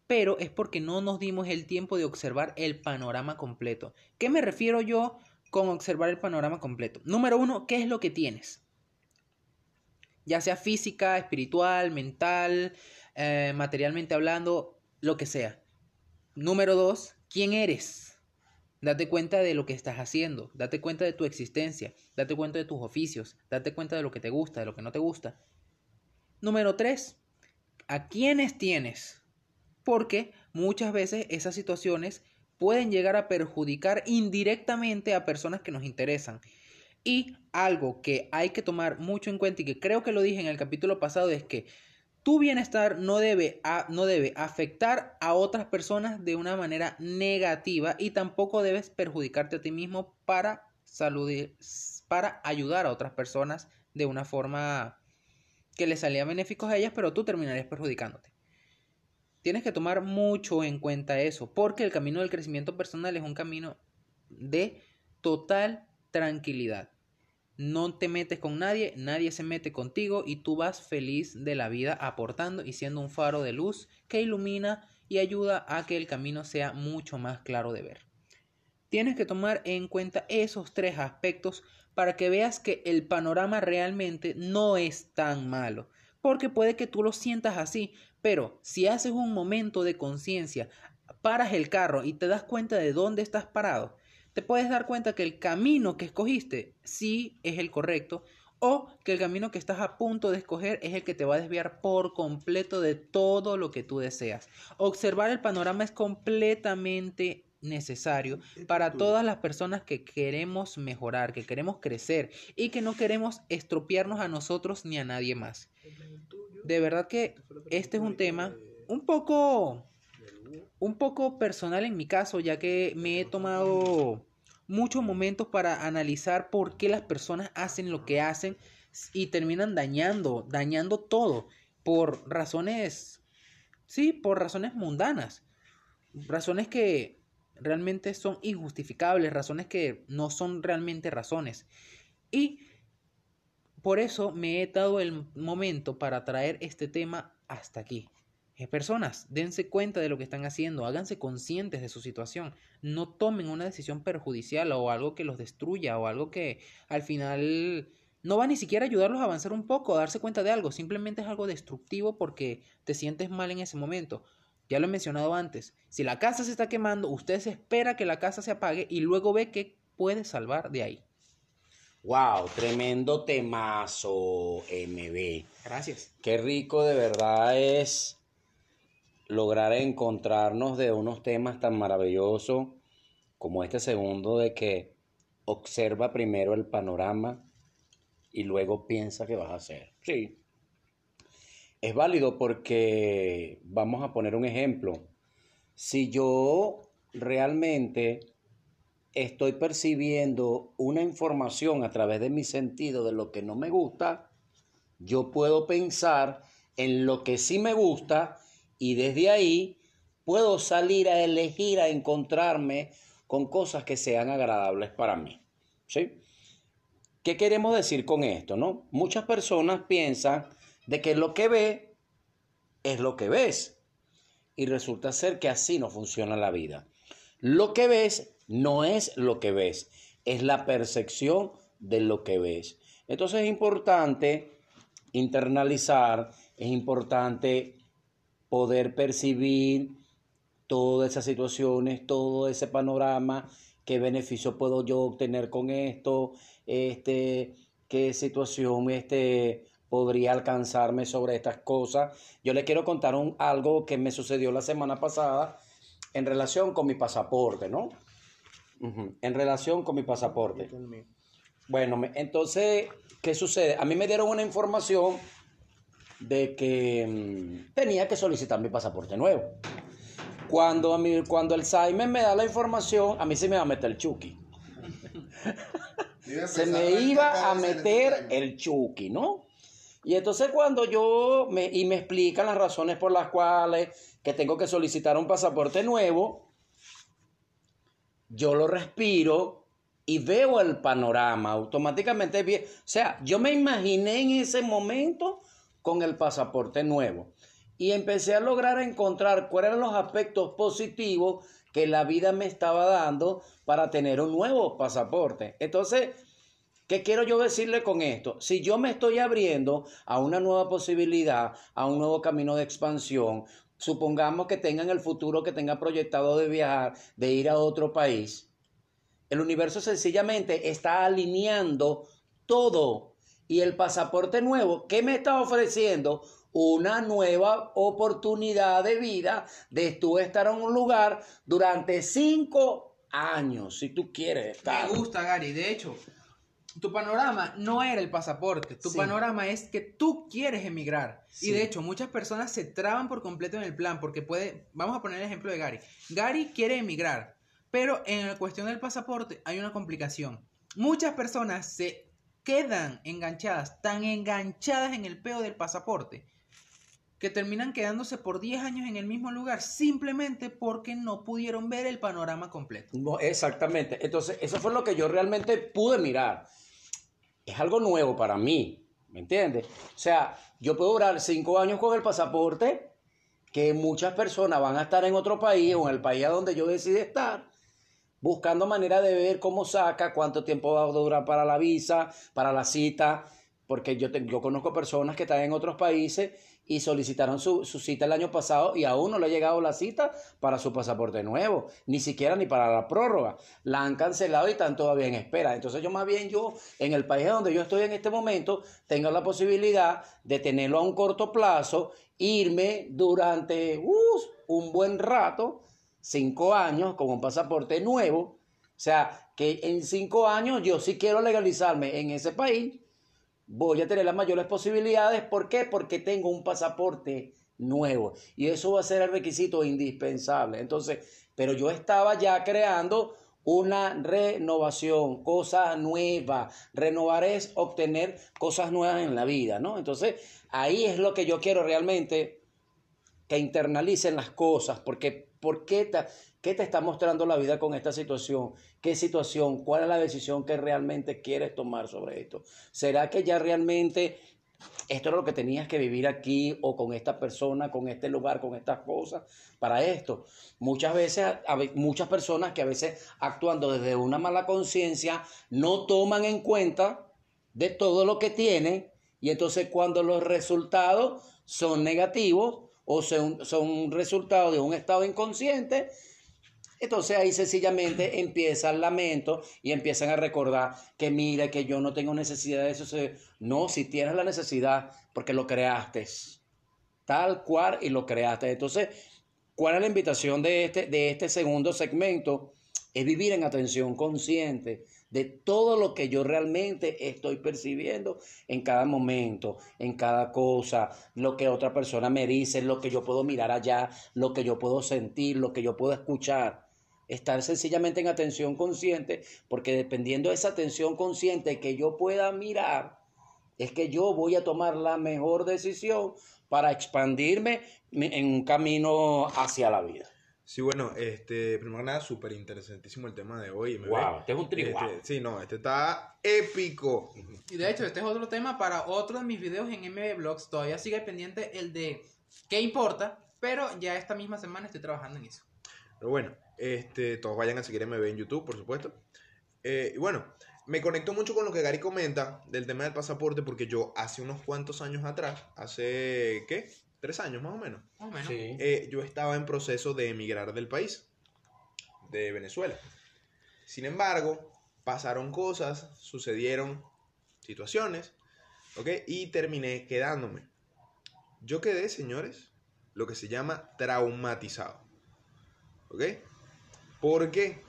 Speaker 3: Pero es porque no nos dimos el tiempo de observar el panorama completo. ¿Qué me refiero yo con observar el panorama completo. Número uno, ¿qué es lo que tienes? Ya sea física, espiritual, mental, eh, materialmente hablando, lo que sea. Número dos, ¿quién eres? Date cuenta de lo que estás haciendo, date cuenta de tu existencia, date cuenta de tus oficios, date cuenta de lo que te gusta, de lo que no te gusta. Número tres, ¿a quiénes tienes? Porque muchas veces esas situaciones pueden llegar a perjudicar indirectamente a personas que nos interesan. Y algo que hay que tomar mucho en cuenta y que creo que lo dije en el capítulo pasado es que tu bienestar no debe, no debe afectar a otras personas de una manera negativa y tampoco debes perjudicarte a ti mismo para, para ayudar a otras personas de una forma que les salía benéficos a ellas, pero tú terminarías perjudicándote. Tienes que tomar mucho en cuenta eso, porque el camino del crecimiento personal es un camino de total tranquilidad. No te metes con nadie, nadie se mete contigo y tú vas feliz de la vida aportando y siendo un faro de luz que ilumina y ayuda a que el camino sea mucho más claro de ver. Tienes que tomar en cuenta esos tres aspectos para que veas que el panorama realmente no es tan malo, porque puede que tú lo sientas así, pero si haces un momento de conciencia, paras el carro y te das cuenta de dónde estás parado, te puedes dar cuenta que el camino que escogiste sí es el correcto o que el camino que estás a punto de escoger es el que te va a desviar por completo de todo lo que tú deseas. Observar el panorama es completamente necesario para todas las personas que queremos mejorar, que queremos crecer y que no queremos estropearnos a nosotros ni a nadie más de verdad que este es un tema un poco un poco personal en mi caso, ya que me he tomado muchos momentos para analizar por qué las personas hacen lo que hacen y terminan dañando, dañando todo por razones sí, por razones mundanas, razones que realmente son injustificables, razones que no son realmente razones. Y por eso me he dado el momento para traer este tema hasta aquí. Eh, personas, dense cuenta de lo que están haciendo, háganse conscientes de su situación, no tomen una decisión perjudicial o algo que los destruya o algo que al final no va ni siquiera a ayudarlos a avanzar un poco, a darse cuenta de algo, simplemente es algo destructivo porque te sientes mal en ese momento. Ya lo he mencionado antes, si la casa se está quemando, usted se espera que la casa se apague y luego ve que puede salvar de ahí.
Speaker 2: Wow, tremendo temazo, MB.
Speaker 3: Gracias.
Speaker 2: Qué rico de verdad es lograr encontrarnos de unos temas tan maravillosos como este segundo de que observa primero el panorama y luego piensa qué vas a hacer. Sí. Es válido porque vamos a poner un ejemplo. si yo realmente estoy percibiendo una información a través de mi sentido de lo que no me gusta, yo puedo pensar en lo que sí me gusta y desde ahí puedo salir a elegir, a encontrarme con cosas que sean agradables para mí. ¿Sí? ¿Qué queremos decir con esto, no? Muchas personas piensan de que lo que ve es lo que ves y resulta ser que así no funciona la vida. Lo que ves no es lo que ves, es la percepción de lo que ves. Entonces es importante internalizar, es importante poder percibir todas esas situaciones, todo ese panorama, qué beneficio puedo yo obtener con esto, este, qué situación este, podría alcanzarme sobre estas cosas. Yo le quiero contar un, algo que me sucedió la semana pasada en relación con mi pasaporte, ¿no? En relación con mi pasaporte. Bueno, entonces, ¿qué sucede? A mí me dieron una información de que mm, tenía que solicitar mi pasaporte nuevo. Cuando, a mí, cuando el Simon me da la información, a mí se me va a meter el Chucky. se me iba a meter el Chucky, ¿no? Y entonces cuando yo me, y me explican las razones por las cuales que tengo que solicitar un pasaporte nuevo, yo lo respiro y veo el panorama automáticamente. Bien. O sea, yo me imaginé en ese momento con el pasaporte nuevo y empecé a lograr encontrar cuáles eran los aspectos positivos que la vida me estaba dando para tener un nuevo pasaporte. Entonces, ¿qué quiero yo decirle con esto? Si yo me estoy abriendo a una nueva posibilidad, a un nuevo camino de expansión, supongamos que tenga en el futuro, que tenga proyectado de viajar, de ir a otro país, el universo sencillamente está alineando todo. Y el pasaporte nuevo, ¿qué me está ofreciendo? una nueva oportunidad de vida de tú estar en un lugar durante cinco años, si tú quieres
Speaker 3: estar. Me gusta, Gary. De hecho, tu panorama no era el pasaporte, tu panorama es que tú quieres emigrar. Y de hecho, muchas personas se traban por completo en el plan porque puede, vamos a poner el ejemplo de Gary. Gary quiere emigrar, pero en la cuestión del pasaporte hay una complicación. Muchas personas se quedan enganchadas, tan enganchadas en el peo del pasaporte, que terminan quedándose por 10 años en el mismo lugar simplemente porque no pudieron ver el panorama completo.
Speaker 2: Exactamente. Entonces, eso fue lo que yo realmente pude mirar. Es algo nuevo para mí, ¿me entiendes? O sea, yo puedo durar 5 años con el pasaporte, que muchas personas van a estar en otro país o en el país a donde yo decide estar, buscando manera de ver cómo saca, cuánto tiempo va a durar para la visa, para la cita, porque yo, yo conozco personas que están en otros países y solicitaron su, cita el año pasado y aún no le ha llegado la cita para su pasaporte nuevo, ni siquiera ni para la prórroga. La han cancelado y están todavía en espera. Entonces yo más bien yo, en el país donde yo estoy en este momento, tengo la posibilidad de tenerlo a un corto plazo, irme durante uh, un buen rato, cinco años, con un pasaporte nuevo. O sea, que en cinco años yo sí quiero legalizarme en ese país voy a tener las mayores posibilidades. ¿Por qué? Porque tengo un pasaporte nuevo y eso va a ser el requisito indispensable. Entonces, pero yo estaba ya creando una renovación, cosa nueva. Renovar es obtener cosas nuevas en la vida, ¿no? Entonces, ahí es lo que yo quiero realmente que internalicen las cosas, porque ¿por qué, ¿Qué te está mostrando la vida con esta situación? ¿Qué situación? ¿Cuál es la decisión que realmente quieres tomar sobre esto? ¿Será que ya realmente esto es lo que tenías que vivir aquí o con esta persona, con este lugar, con estas cosas? Para esto, muchas veces, muchas personas que a veces actuando desde una mala conciencia no toman en cuenta de todo lo que tienen y entonces cuando los resultados son negativos o son, son resultado de un estado inconsciente, entonces ahí sencillamente empieza el lamento y empiezan a recordar que mira, que yo no tengo necesidad de eso. No, si tienes la necesidad, porque lo creaste. Tal cual y lo creaste. Entonces, ¿cuál es la invitación de este, de este segundo segmento? es vivir en atención consciente de todo lo que yo realmente estoy percibiendo en cada momento, en cada cosa, lo que otra persona me dice, lo que yo puedo mirar allá, lo que yo puedo sentir, lo que yo puedo escuchar. Estar sencillamente en atención consciente, porque dependiendo de esa atención consciente que yo pueda mirar, es que yo voy a tomar la mejor decisión para expandirme en un camino hacia la vida.
Speaker 1: Sí, bueno, este, primero que nada, súper interesantísimo el tema de hoy.
Speaker 2: wow, este es un tri,
Speaker 1: este, Sí, no, este está épico.
Speaker 3: Y de hecho, este es otro tema para otro de mis videos en MB Blogs. Todavía sigue pendiente el de qué importa, pero ya esta misma semana estoy trabajando en eso.
Speaker 1: Pero bueno, este, todos vayan a seguir MB en YouTube, por supuesto. Eh, y bueno, me conecto mucho con lo que Gary comenta del tema del pasaporte, porque yo hace unos cuantos años atrás, hace, ¿qué? Tres años más o menos, eh, yo estaba en proceso de emigrar del país, de Venezuela. Sin embargo, pasaron cosas, sucedieron situaciones, ¿ok? Y terminé quedándome. Yo quedé, señores, lo que se llama traumatizado, ¿ok? ¿Por qué?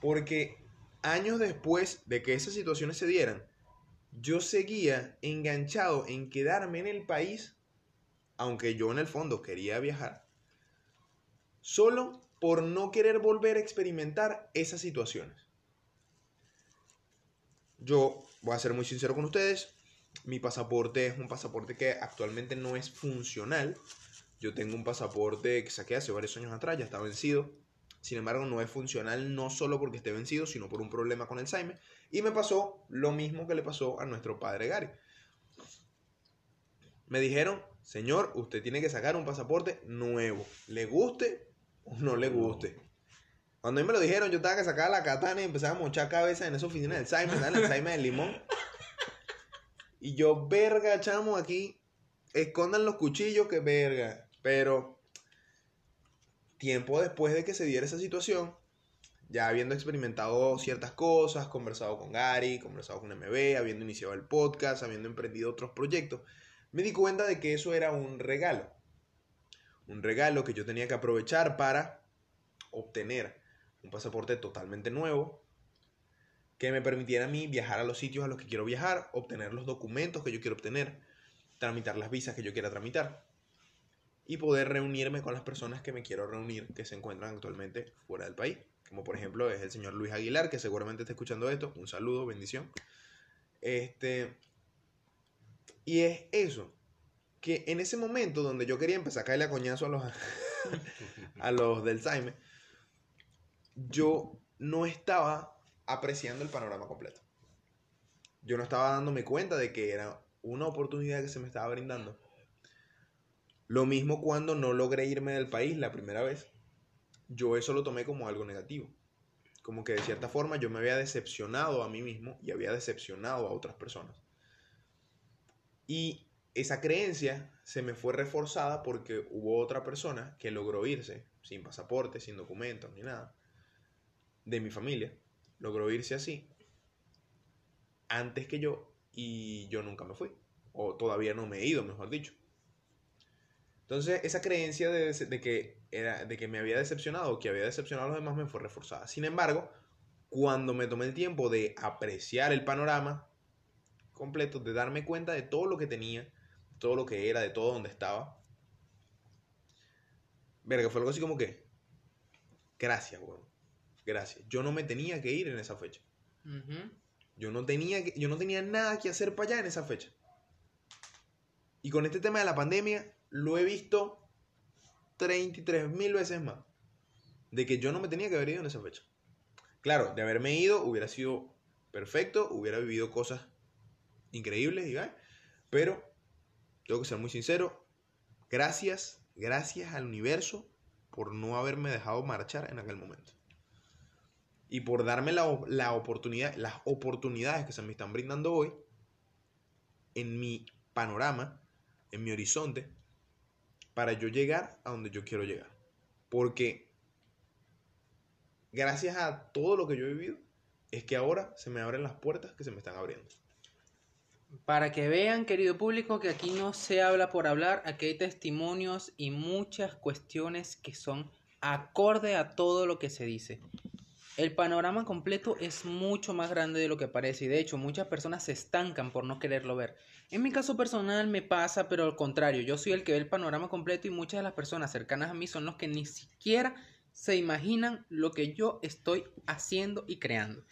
Speaker 1: Porque años después de que esas situaciones se dieran, yo seguía enganchado en quedarme en el país aunque yo en el fondo quería viajar, solo por no querer volver a experimentar esas situaciones. Yo voy a ser muy sincero con ustedes, mi pasaporte es un pasaporte que actualmente no es funcional. Yo tengo un pasaporte que saqué hace varios años atrás, ya está vencido. Sin embargo, no es funcional no solo porque esté vencido, sino por un problema con Alzheimer. Y me pasó lo mismo que le pasó a nuestro padre Gary. Me dijeron, señor, usted tiene que sacar un pasaporte nuevo, le guste o no le guste. Cuando a mí me lo dijeron, yo estaba que sacar la katana y empezaba a mochar cabeza en esa oficina del Simon, el Simon del limón. Y yo, verga, chamo, aquí, escondan los cuchillos, que verga. Pero, tiempo después de que se diera esa situación, ya habiendo experimentado ciertas cosas, conversado con Gary, conversado con MB, habiendo iniciado el podcast, habiendo emprendido otros proyectos, me di cuenta de que eso era un regalo. Un regalo que yo tenía que aprovechar para obtener un pasaporte totalmente nuevo que me permitiera a mí viajar a los sitios a los que quiero viajar, obtener los documentos que yo quiero obtener, tramitar las visas que yo quiera tramitar y poder reunirme con las personas que me quiero reunir que se encuentran actualmente fuera del país. Como por ejemplo es el señor Luis Aguilar, que seguramente está escuchando esto. Un saludo, bendición. Este, y es eso, que en ese momento donde yo quería empezar a caerle a coñazo a los, a los del Saime, yo no estaba apreciando el panorama completo. Yo no estaba dándome cuenta de que era una oportunidad que se me estaba brindando. Lo mismo cuando no logré irme del país la primera vez. Yo eso lo tomé como algo negativo. Como que de cierta forma yo me había decepcionado a mí mismo y había decepcionado a otras personas. Y esa creencia se me fue reforzada porque hubo otra persona que logró irse sin pasaporte, sin documentos ni nada, de mi familia. Logró irse así antes que yo y yo nunca me fui. O todavía no me he ido, mejor dicho. Entonces, esa creencia de, que, era, de que me había decepcionado o que había decepcionado a los demás me fue reforzada. Sin embargo, cuando me tomé el tiempo de apreciar el panorama, completo, de darme cuenta de todo lo que tenía, todo lo que era, de todo donde estaba. Verga, fue algo así como que, gracias, weón. Gracias. Yo no me tenía que ir en esa fecha. Yo no tenía que, yo no tenía nada que hacer para allá en esa fecha. Y con este tema de la pandemia lo he visto 33 mil veces más. De que yo no me tenía que haber ido en esa fecha. Claro, de haberme ido hubiera sido perfecto, hubiera vivido cosas increíbles, diga, pero tengo que ser muy sincero, gracias, gracias al universo por no haberme dejado marchar en aquel momento. Y por darme la, la oportunidad, las oportunidades que se me están brindando hoy en mi panorama, en mi horizonte, para yo llegar a donde yo quiero llegar. Porque gracias a todo lo que yo he vivido, es que ahora se me abren las puertas que se me están abriendo.
Speaker 3: Para que vean, querido público, que aquí no se habla por hablar, aquí hay testimonios y muchas cuestiones que son acorde a todo lo que se dice. El panorama completo es mucho más grande de lo que parece y de hecho muchas personas se estancan por no quererlo ver. En mi caso personal me pasa, pero al contrario, yo soy el que ve el panorama completo y muchas de las personas cercanas a mí son los que ni siquiera se imaginan lo que yo estoy haciendo y creando.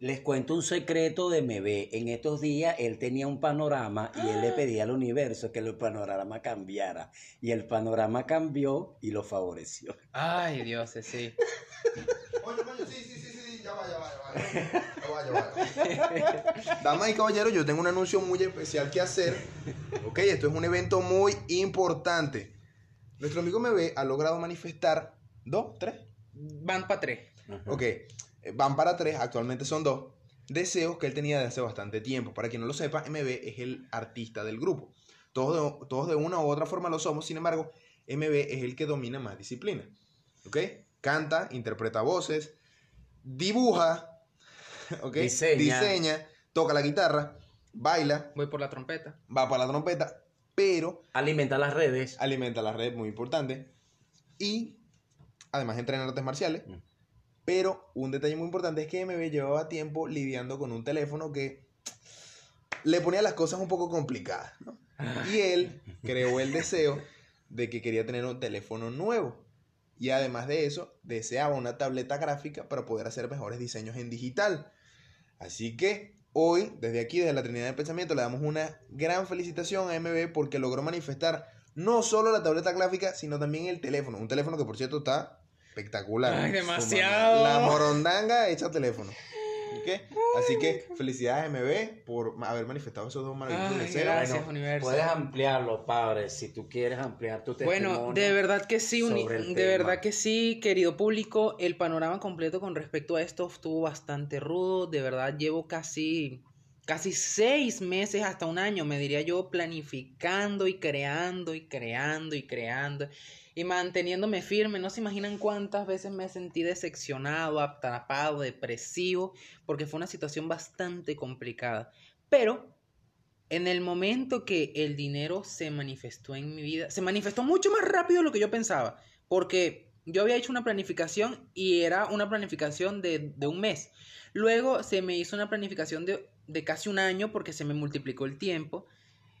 Speaker 2: Les cuento un secreto de MB. En estos días él tenía un panorama y él le pedía al universo que el panorama cambiara. Y el panorama cambió y lo favoreció.
Speaker 3: Ay, Dios, sí.
Speaker 1: Coño, coño, sí, sí, sí, sí, ya va, ya va, ya va. Ya va, ya va. Damas y caballeros, yo tengo un anuncio muy especial que hacer. Ok, esto es un evento muy importante. Nuestro amigo MB ha logrado manifestar dos, tres.
Speaker 3: Van para tres.
Speaker 1: Ok, eh, van para tres, actualmente son dos. Deseos que él tenía desde hace bastante tiempo. Para quien no lo sepa, MB es el artista del grupo. Todos de, todos de una u otra forma lo somos, sin embargo, MB es el que domina más disciplina. ¿Ok? Canta, interpreta voces, dibuja, ¿ok?
Speaker 2: Diseña.
Speaker 1: Diseña, toca la guitarra, baila,
Speaker 3: Voy por la trompeta.
Speaker 1: va para la trompeta, pero
Speaker 2: Alimenta las redes.
Speaker 1: alimenta la red, muy importante. Y además entrena artes marciales.
Speaker 2: Mm.
Speaker 1: Pero un detalle muy importante es que MB llevaba tiempo lidiando con un teléfono que le ponía las cosas un poco complicadas. ¿no? Y él creó el deseo de que quería tener un teléfono nuevo. Y además de eso, deseaba una tableta gráfica para poder hacer mejores diseños en digital. Así que hoy, desde aquí, desde la Trinidad del Pensamiento, le damos una gran felicitación a MB porque logró manifestar no solo la tableta gráfica, sino también el teléfono. Un teléfono que, por cierto, está espectacular.
Speaker 3: Ay, demasiado.
Speaker 1: La morondanga hecha teléfono. ¿Ok? Así que felicidades MB por haber manifestado esos dos maravillosos
Speaker 3: Ay,
Speaker 1: deseos.
Speaker 3: gracias,
Speaker 2: Bueno,
Speaker 3: universo.
Speaker 2: Puedes ampliarlo, padre, si tú quieres ampliar tu testimonio.
Speaker 3: Bueno, de verdad que sí, de
Speaker 2: tema.
Speaker 3: verdad que sí, querido público, el panorama completo con respecto a esto estuvo bastante rudo, de verdad llevo casi, casi seis meses hasta un año, me diría yo, planificando y creando y creando y creando y manteniéndome firme, no se imaginan cuántas veces me sentí decepcionado, atrapado, depresivo, porque fue una situación bastante complicada, pero en el momento que el dinero se manifestó en mi vida, se manifestó mucho más rápido de lo que yo pensaba, porque yo había hecho una planificación y era una planificación de, de un mes. Luego se me hizo una planificación de, de casi un año porque se me multiplicó el tiempo.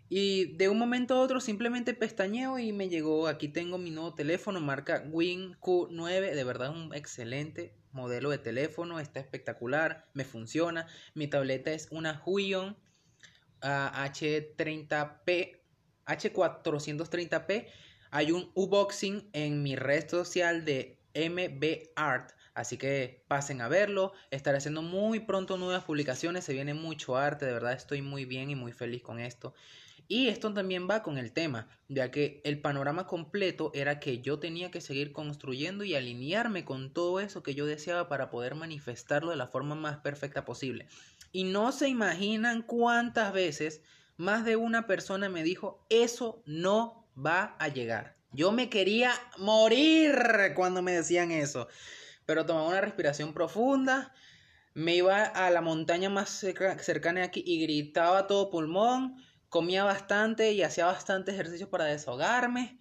Speaker 3: Y de un momento a otro simplemente pestañeo y me llegó, aquí tengo mi nuevo teléfono, marca Win Q9, de verdad un excelente modelo de teléfono, está espectacular, me funciona. Mi tableta es una Huion ah, H30P, H430P. Hay un unboxing en mi red social de MB Art. Así que pasen a verlo. Estaré haciendo muy pronto nuevas publicaciones. Se viene mucho arte. De verdad estoy muy bien y muy feliz con esto. Y esto también va con el tema, ya que el panorama completo era que yo tenía que seguir construyendo y alinearme con todo eso que yo deseaba para poder manifestarlo de la forma más perfecta posible. Y no se imaginan cuántas veces más de una persona me dijo, eso no va a llegar. Yo me quería morir cuando me decían eso. Pero tomaba una respiración profunda, me iba a la montaña más cerca- cercana aquí y gritaba todo pulmón, comía bastante y hacía bastante ejercicio para desahogarme.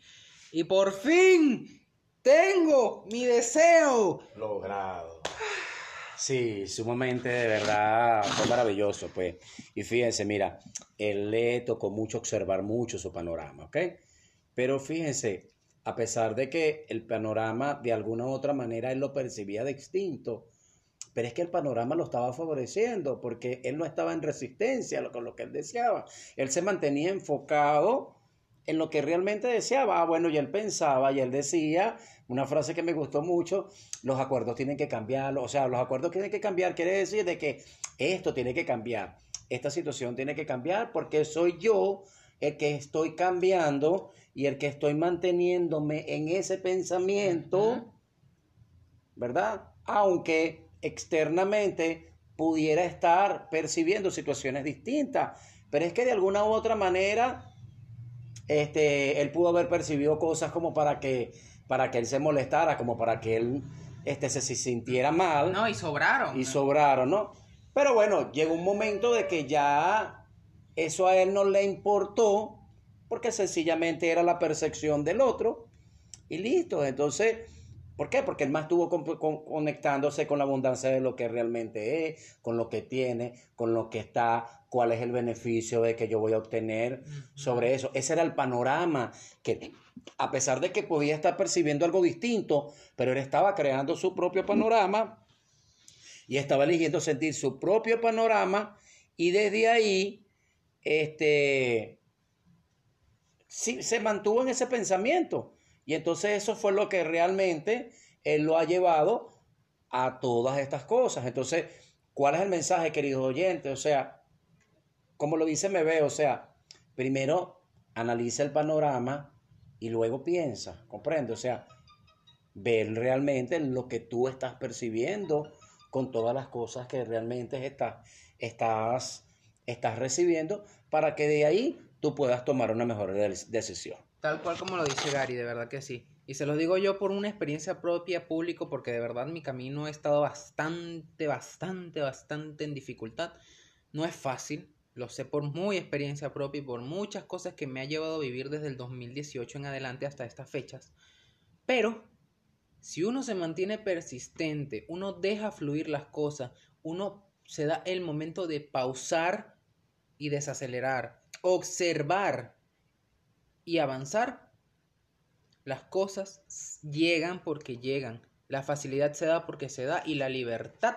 Speaker 3: Y por fin tengo mi deseo.
Speaker 2: Logrado. Sí, sumamente, de verdad, fue maravilloso, pues. Y fíjense, mira, él le tocó mucho observar mucho su panorama, ¿ok? Pero fíjense, a pesar de que el panorama de alguna u otra manera él lo percibía distinto, pero es que el panorama lo estaba favoreciendo porque él no estaba en resistencia con lo que él deseaba. Él se mantenía enfocado en lo que realmente deseaba. Ah, bueno, y él pensaba y él decía una frase que me gustó mucho, los acuerdos tienen que cambiar, o sea, los acuerdos tienen que cambiar, quiere decir de que esto tiene que cambiar, esta situación tiene que cambiar porque soy yo el que estoy cambiando y el que estoy manteniéndome en ese pensamiento. ¿verdad? Aunque externamente pudiera estar percibiendo situaciones distintas, pero es que de alguna u otra manera este, él pudo haber percibido cosas como para que, para que él se molestara, como para que él este, se, se sintiera mal
Speaker 3: No, y sobraron.
Speaker 2: y sobraron, ¿no? Pero bueno, llegó un momento de que ya eso a él no le importó, porque sencillamente era la percepción del otro, y listo. Entonces, ¿Por qué? Porque el más estuvo conectándose con la abundancia de lo que realmente es, con lo que tiene, con lo que está, cuál es el beneficio de que yo voy a obtener sobre eso. Ese era el panorama que, a pesar de que podía estar percibiendo algo distinto, pero él estaba creando su propio panorama y estaba eligiendo sentir su propio panorama y desde ahí, este, sí, se mantuvo en ese pensamiento. Y entonces eso fue lo que realmente él lo ha llevado a todas estas cosas. Entonces, ¿cuál es el mensaje, queridos oyentes? O sea, como lo dice Mebe, o sea, primero analiza el panorama y luego piensa, comprende, o sea, ver realmente lo que tú estás percibiendo con todas las cosas que realmente estás, estás, estás recibiendo para que de ahí tú puedas tomar una mejor decisión.
Speaker 3: Tal cual como lo dice Gary, de verdad que sí. Y se lo digo yo por una experiencia propia, público, porque de verdad mi camino ha estado bastante, bastante, bastante en dificultad. No es fácil, lo sé por muy experiencia propia y por muchas cosas que me ha llevado a vivir desde el 2018 en adelante hasta estas fechas. Pero, si uno se mantiene persistente, uno deja fluir las cosas, uno se da el momento de pausar y desacelerar, observar y avanzar, las cosas llegan porque llegan. La facilidad se da porque se da y la libertad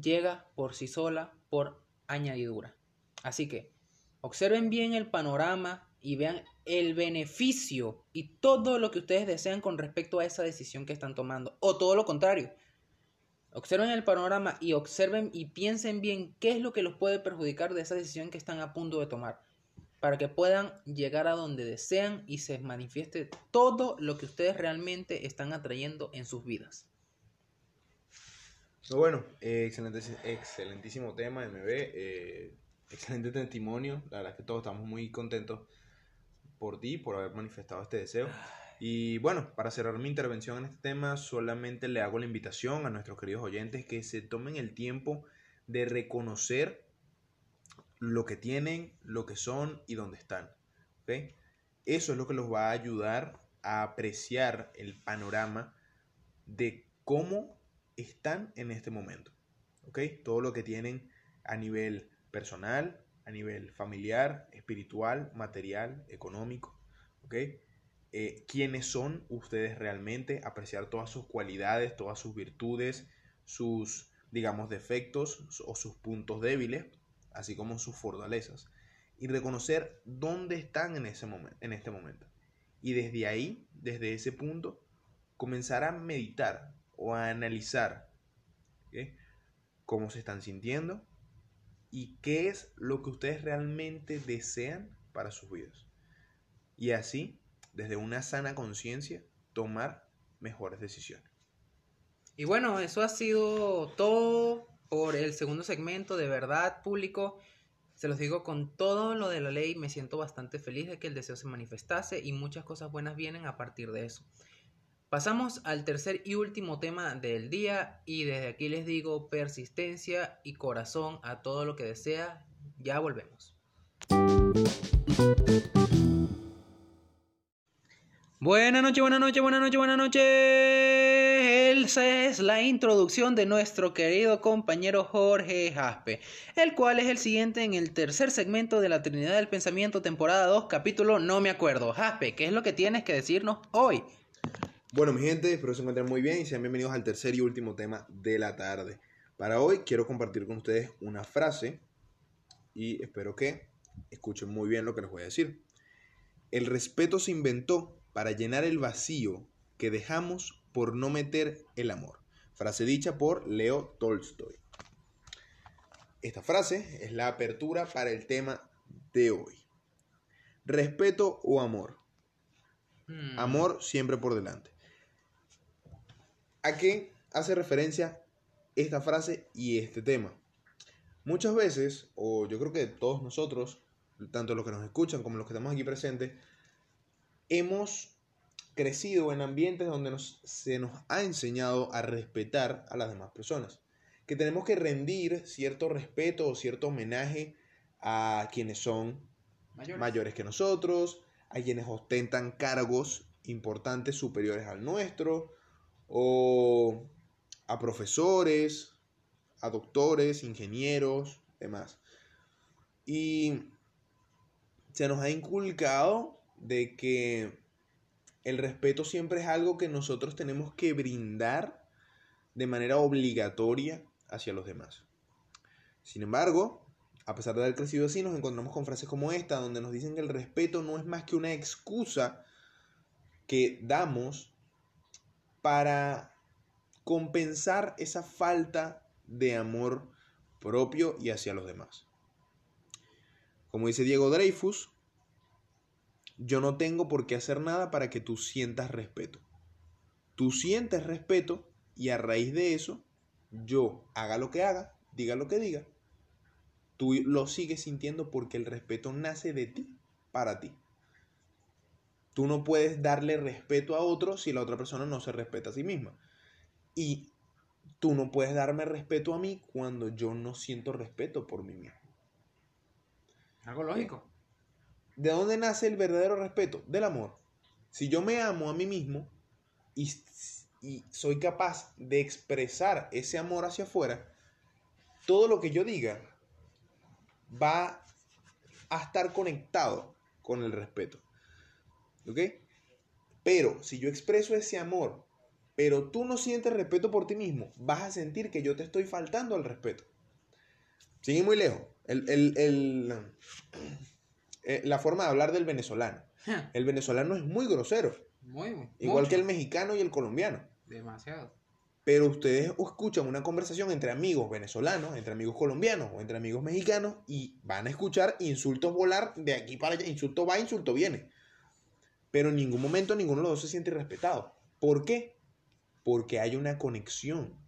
Speaker 3: llega por sí sola por añadidura. Así que observen bien el panorama y vean el beneficio y todo lo que ustedes desean con respecto a esa decisión que están tomando. O todo lo contrario. Observen el panorama y observen y piensen bien qué es lo que los puede perjudicar de esa decisión que están a punto de tomar. Para que puedan llegar a donde desean y se manifieste todo lo que ustedes realmente están atrayendo en sus vidas.
Speaker 1: Bueno, eh, excelente, excelentísimo tema, MB. Eh, excelente testimonio. La verdad es que todos estamos muy contentos por ti, por haber manifestado este deseo. Y bueno, para cerrar mi intervención en este tema, solamente le hago la invitación a nuestros queridos oyentes que se tomen el tiempo de reconocer lo que tienen, lo que son y dónde están. Eso es lo que los va a ayudar a apreciar el panorama de cómo están en este momento. Todo lo que tienen a nivel personal, a nivel familiar, espiritual, material, económico. ¿Ok? Eh, quiénes son ustedes realmente, apreciar todas sus cualidades, todas sus virtudes, sus, digamos, defectos o sus puntos débiles, así como sus fortalezas, y reconocer dónde están en, ese momento, en este momento. Y desde ahí, desde ese punto, comenzar a meditar o a analizar cómo se están sintiendo, y qué es lo que ustedes realmente desean para sus vidas. Y así, desde una sana conciencia, tomar mejores decisiones.
Speaker 3: Y bueno, eso ha sido todo por el segundo segmento, de verdad, público. Se los digo con todo lo de la ley, me siento bastante feliz de que el deseo se manifestase y muchas cosas buenas vienen a partir de eso. Pasamos al tercer y último tema del día y desde aquí les digo persistencia y corazón a todo lo que desea. Ya volvemos. Buenas noches, buenas noches, buenas noches, buenas noches. Es la introducción de nuestro querido compañero Jorge Jaspe, el cual es el siguiente en el tercer segmento de la Trinidad del Pensamiento, temporada 2, capítulo No me acuerdo. Jaspe, ¿qué es lo que tienes que decirnos hoy?
Speaker 1: Bueno, mi gente, espero se encuentren muy bien y sean bienvenidos al tercer y último tema de la tarde. Para hoy quiero compartir con ustedes una frase y espero que escuchen muy bien lo que les voy a decir. El respeto se inventó para llenar el vacío que dejamos por no meter el amor. Frase dicha por Leo Tolstoy. Esta frase es la apertura para el tema de hoy. Respeto o amor. Hmm. Amor siempre por delante. ¿A qué hace referencia esta frase y este tema? Muchas veces, o yo creo que todos nosotros, tanto los que nos escuchan como los que estamos aquí presentes, hemos crecido en ambientes donde se nos ha enseñado a respetar a las demás personas. Que tenemos que rendir cierto respeto o cierto homenaje a quienes son mayores que nosotros, a quienes ostentan cargos importantes superiores al nuestro, o a profesores, a doctores, ingenieros, demás. Y se nos ha inculcado de que el respeto siempre es algo que nosotros tenemos que brindar de manera obligatoria hacia los demás. Sin embargo, a pesar de haber crecido así, nos encontramos con frases como esta, donde nos dicen que el respeto no es más que una excusa que damos para compensar esa falta de amor propio y hacia los demás. Como dice Diego Dreyfus, yo no tengo por qué hacer nada para que tú sientas respeto. Tú sientes respeto y a raíz de eso, yo haga lo que haga, diga lo que diga, tú lo sigues sintiendo porque el respeto nace de ti para ti. Tú no puedes darle respeto a otro si la otra persona no se respeta a sí misma. Y tú no puedes darme respeto a mí cuando yo no siento respeto por mí mismo.
Speaker 3: Algo lógico.
Speaker 1: ¿De dónde nace el verdadero respeto? Del amor. Si yo me amo a mí mismo y, y soy capaz de expresar ese amor hacia afuera, todo lo que yo diga va a estar conectado con el respeto. ¿Ok? Pero si yo expreso ese amor, pero tú no sientes respeto por ti mismo, vas a sentir que yo te estoy faltando al respeto. Sigue muy lejos. El, el, el, eh, la forma de hablar del venezolano. El venezolano es muy grosero.
Speaker 3: Muy, muy.
Speaker 1: Igual
Speaker 3: mucho.
Speaker 1: que el mexicano y el colombiano.
Speaker 3: Demasiado.
Speaker 1: Pero ustedes escuchan una conversación entre amigos venezolanos, entre amigos colombianos o entre amigos mexicanos y van a escuchar insultos volar de aquí para allá. Insulto va, insulto viene. Pero en ningún momento ninguno de los dos se siente respetado. ¿Por qué? Porque hay una conexión.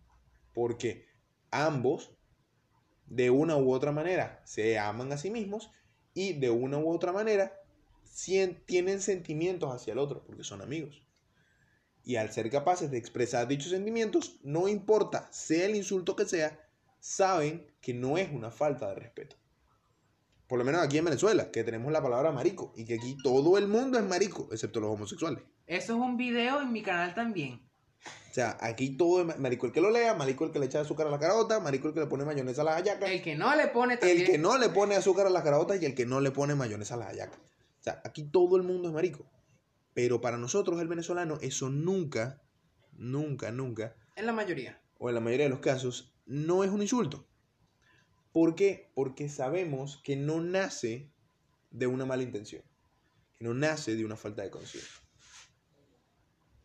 Speaker 1: Porque ambos, de una u otra manera, se aman a sí mismos y de una u otra manera tienen sentimientos hacia el otro, porque son amigos. Y al ser capaces de expresar dichos sentimientos, no importa, sea el insulto que sea, saben que no es una falta de respeto. Por lo menos aquí en Venezuela, que tenemos la palabra marico, y que aquí todo el mundo es marico, excepto los homosexuales.
Speaker 3: Eso es un video en mi canal también.
Speaker 1: O sea, aquí todo es ma- marico el que lo lea, marico el que le echa azúcar a la carota, marico el que le pone mayonesa a las hallacas,
Speaker 3: El que no le pone también.
Speaker 1: el que no le pone azúcar a las caraotas y el que no le pone mayonesa a las hallacas. O sea, aquí todo el mundo es marico. Pero para nosotros, el venezolano, eso nunca, nunca, nunca,
Speaker 3: En la mayoría.
Speaker 1: o en la mayoría de los casos, no es un insulto. ¿Por qué? Porque sabemos que no nace de una mala intención, que no nace de una falta de conciencia.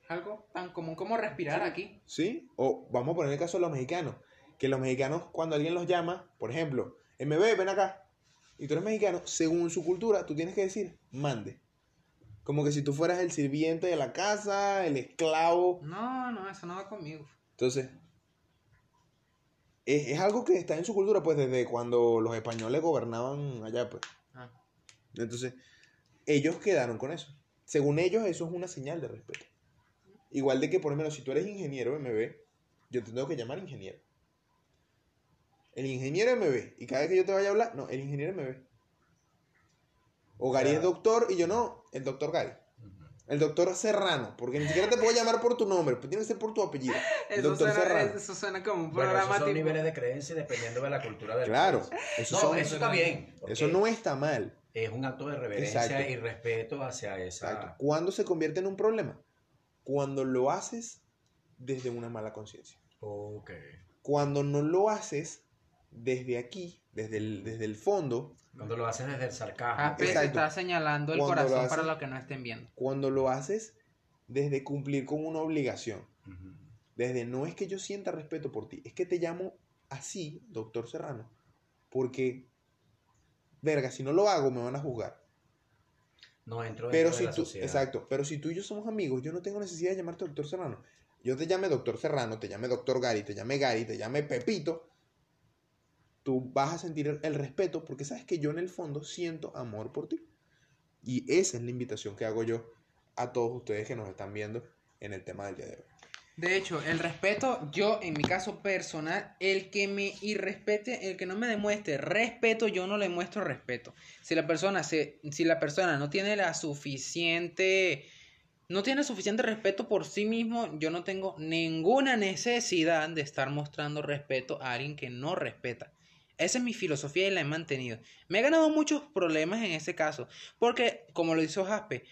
Speaker 3: Algo tan común como respirar aquí.
Speaker 1: ¿Sí? O vamos a poner el caso de los mexicanos, que los mexicanos cuando alguien los llama, por ejemplo, MB, ven acá, y tú eres mexicano, según su cultura, tú tienes que decir, mande. Como que si tú fueras el sirviente de la casa, el esclavo.
Speaker 3: No, no, eso no va conmigo.
Speaker 1: Entonces, es, es algo que está en su cultura, pues desde cuando los españoles gobernaban allá, pues.
Speaker 3: Ah.
Speaker 1: Entonces, ellos quedaron con eso. Según ellos, eso es una señal de respeto. Igual de que, por lo menos, si tú eres ingeniero MB, yo te tengo que llamar ingeniero. El ingeniero MB. Y cada vez que yo te vaya a hablar, no, el ingeniero MB. O Gary es doctor y yo no, el doctor Gary. El doctor Serrano, porque ni siquiera te puedo llamar por tu nombre, pues tiene que ser por tu apellido. El
Speaker 3: Eso
Speaker 1: doctor
Speaker 3: suena,
Speaker 1: Serrano.
Speaker 3: eso suena como un
Speaker 2: Bueno,
Speaker 3: programa
Speaker 2: esos son
Speaker 3: tipo.
Speaker 2: niveles de creencia dependiendo de la cultura del
Speaker 1: Claro,
Speaker 2: país.
Speaker 1: eso,
Speaker 2: No,
Speaker 1: son-
Speaker 2: eso está bien.
Speaker 1: eso no está mal.
Speaker 2: es un acto de reverencia
Speaker 1: Exacto.
Speaker 2: y respeto hacia esa.
Speaker 1: Exacto. ¿Cuándo se convierte en un problema? Cuando lo haces desde una mala conciencia.
Speaker 2: Ok.
Speaker 1: Cuando no lo haces desde aquí, desde el, desde el fondo,
Speaker 2: Cuando lo haces desde el sarcasmo.
Speaker 3: Ape
Speaker 1: Exacto.
Speaker 3: está señalando el
Speaker 1: Cuando lo
Speaker 3: corazón para los que no estén viendo.
Speaker 1: cuando lo haces desde cumplir con una obligación, desde no es que yo sienta respeto por ti, es que te llamo así, doctor Serrano, porque, verga, si no lo hago me van a juzgar.
Speaker 2: No entro
Speaker 1: Pero si
Speaker 2: de la
Speaker 1: tú,
Speaker 2: sociedad.
Speaker 1: exacto, pero si tú y yo somos amigos, yo no tengo necesidad de llamarte doctor Serrano. Yo te llame doctor Serrano, te llame doctor Gary, te llame Gary, te llame Pepito. Tú vas a sentir el respeto porque sabes que yo en el fondo siento amor por ti. Y esa es la invitación que hago yo a todos ustedes que nos están viendo en el tema del día de hoy.
Speaker 3: De hecho, el respeto, yo en mi caso personal, el que me irrespete, el que no me demuestre respeto, yo no le muestro respeto. Si la persona, se, si la persona no tiene la suficiente no tiene suficiente respeto por sí mismo, yo no tengo ninguna necesidad de estar mostrando respeto a alguien que no respeta. Esa es mi filosofía y la he mantenido. Me he ganado muchos problemas en ese caso, porque, como lo hizo Jaspe,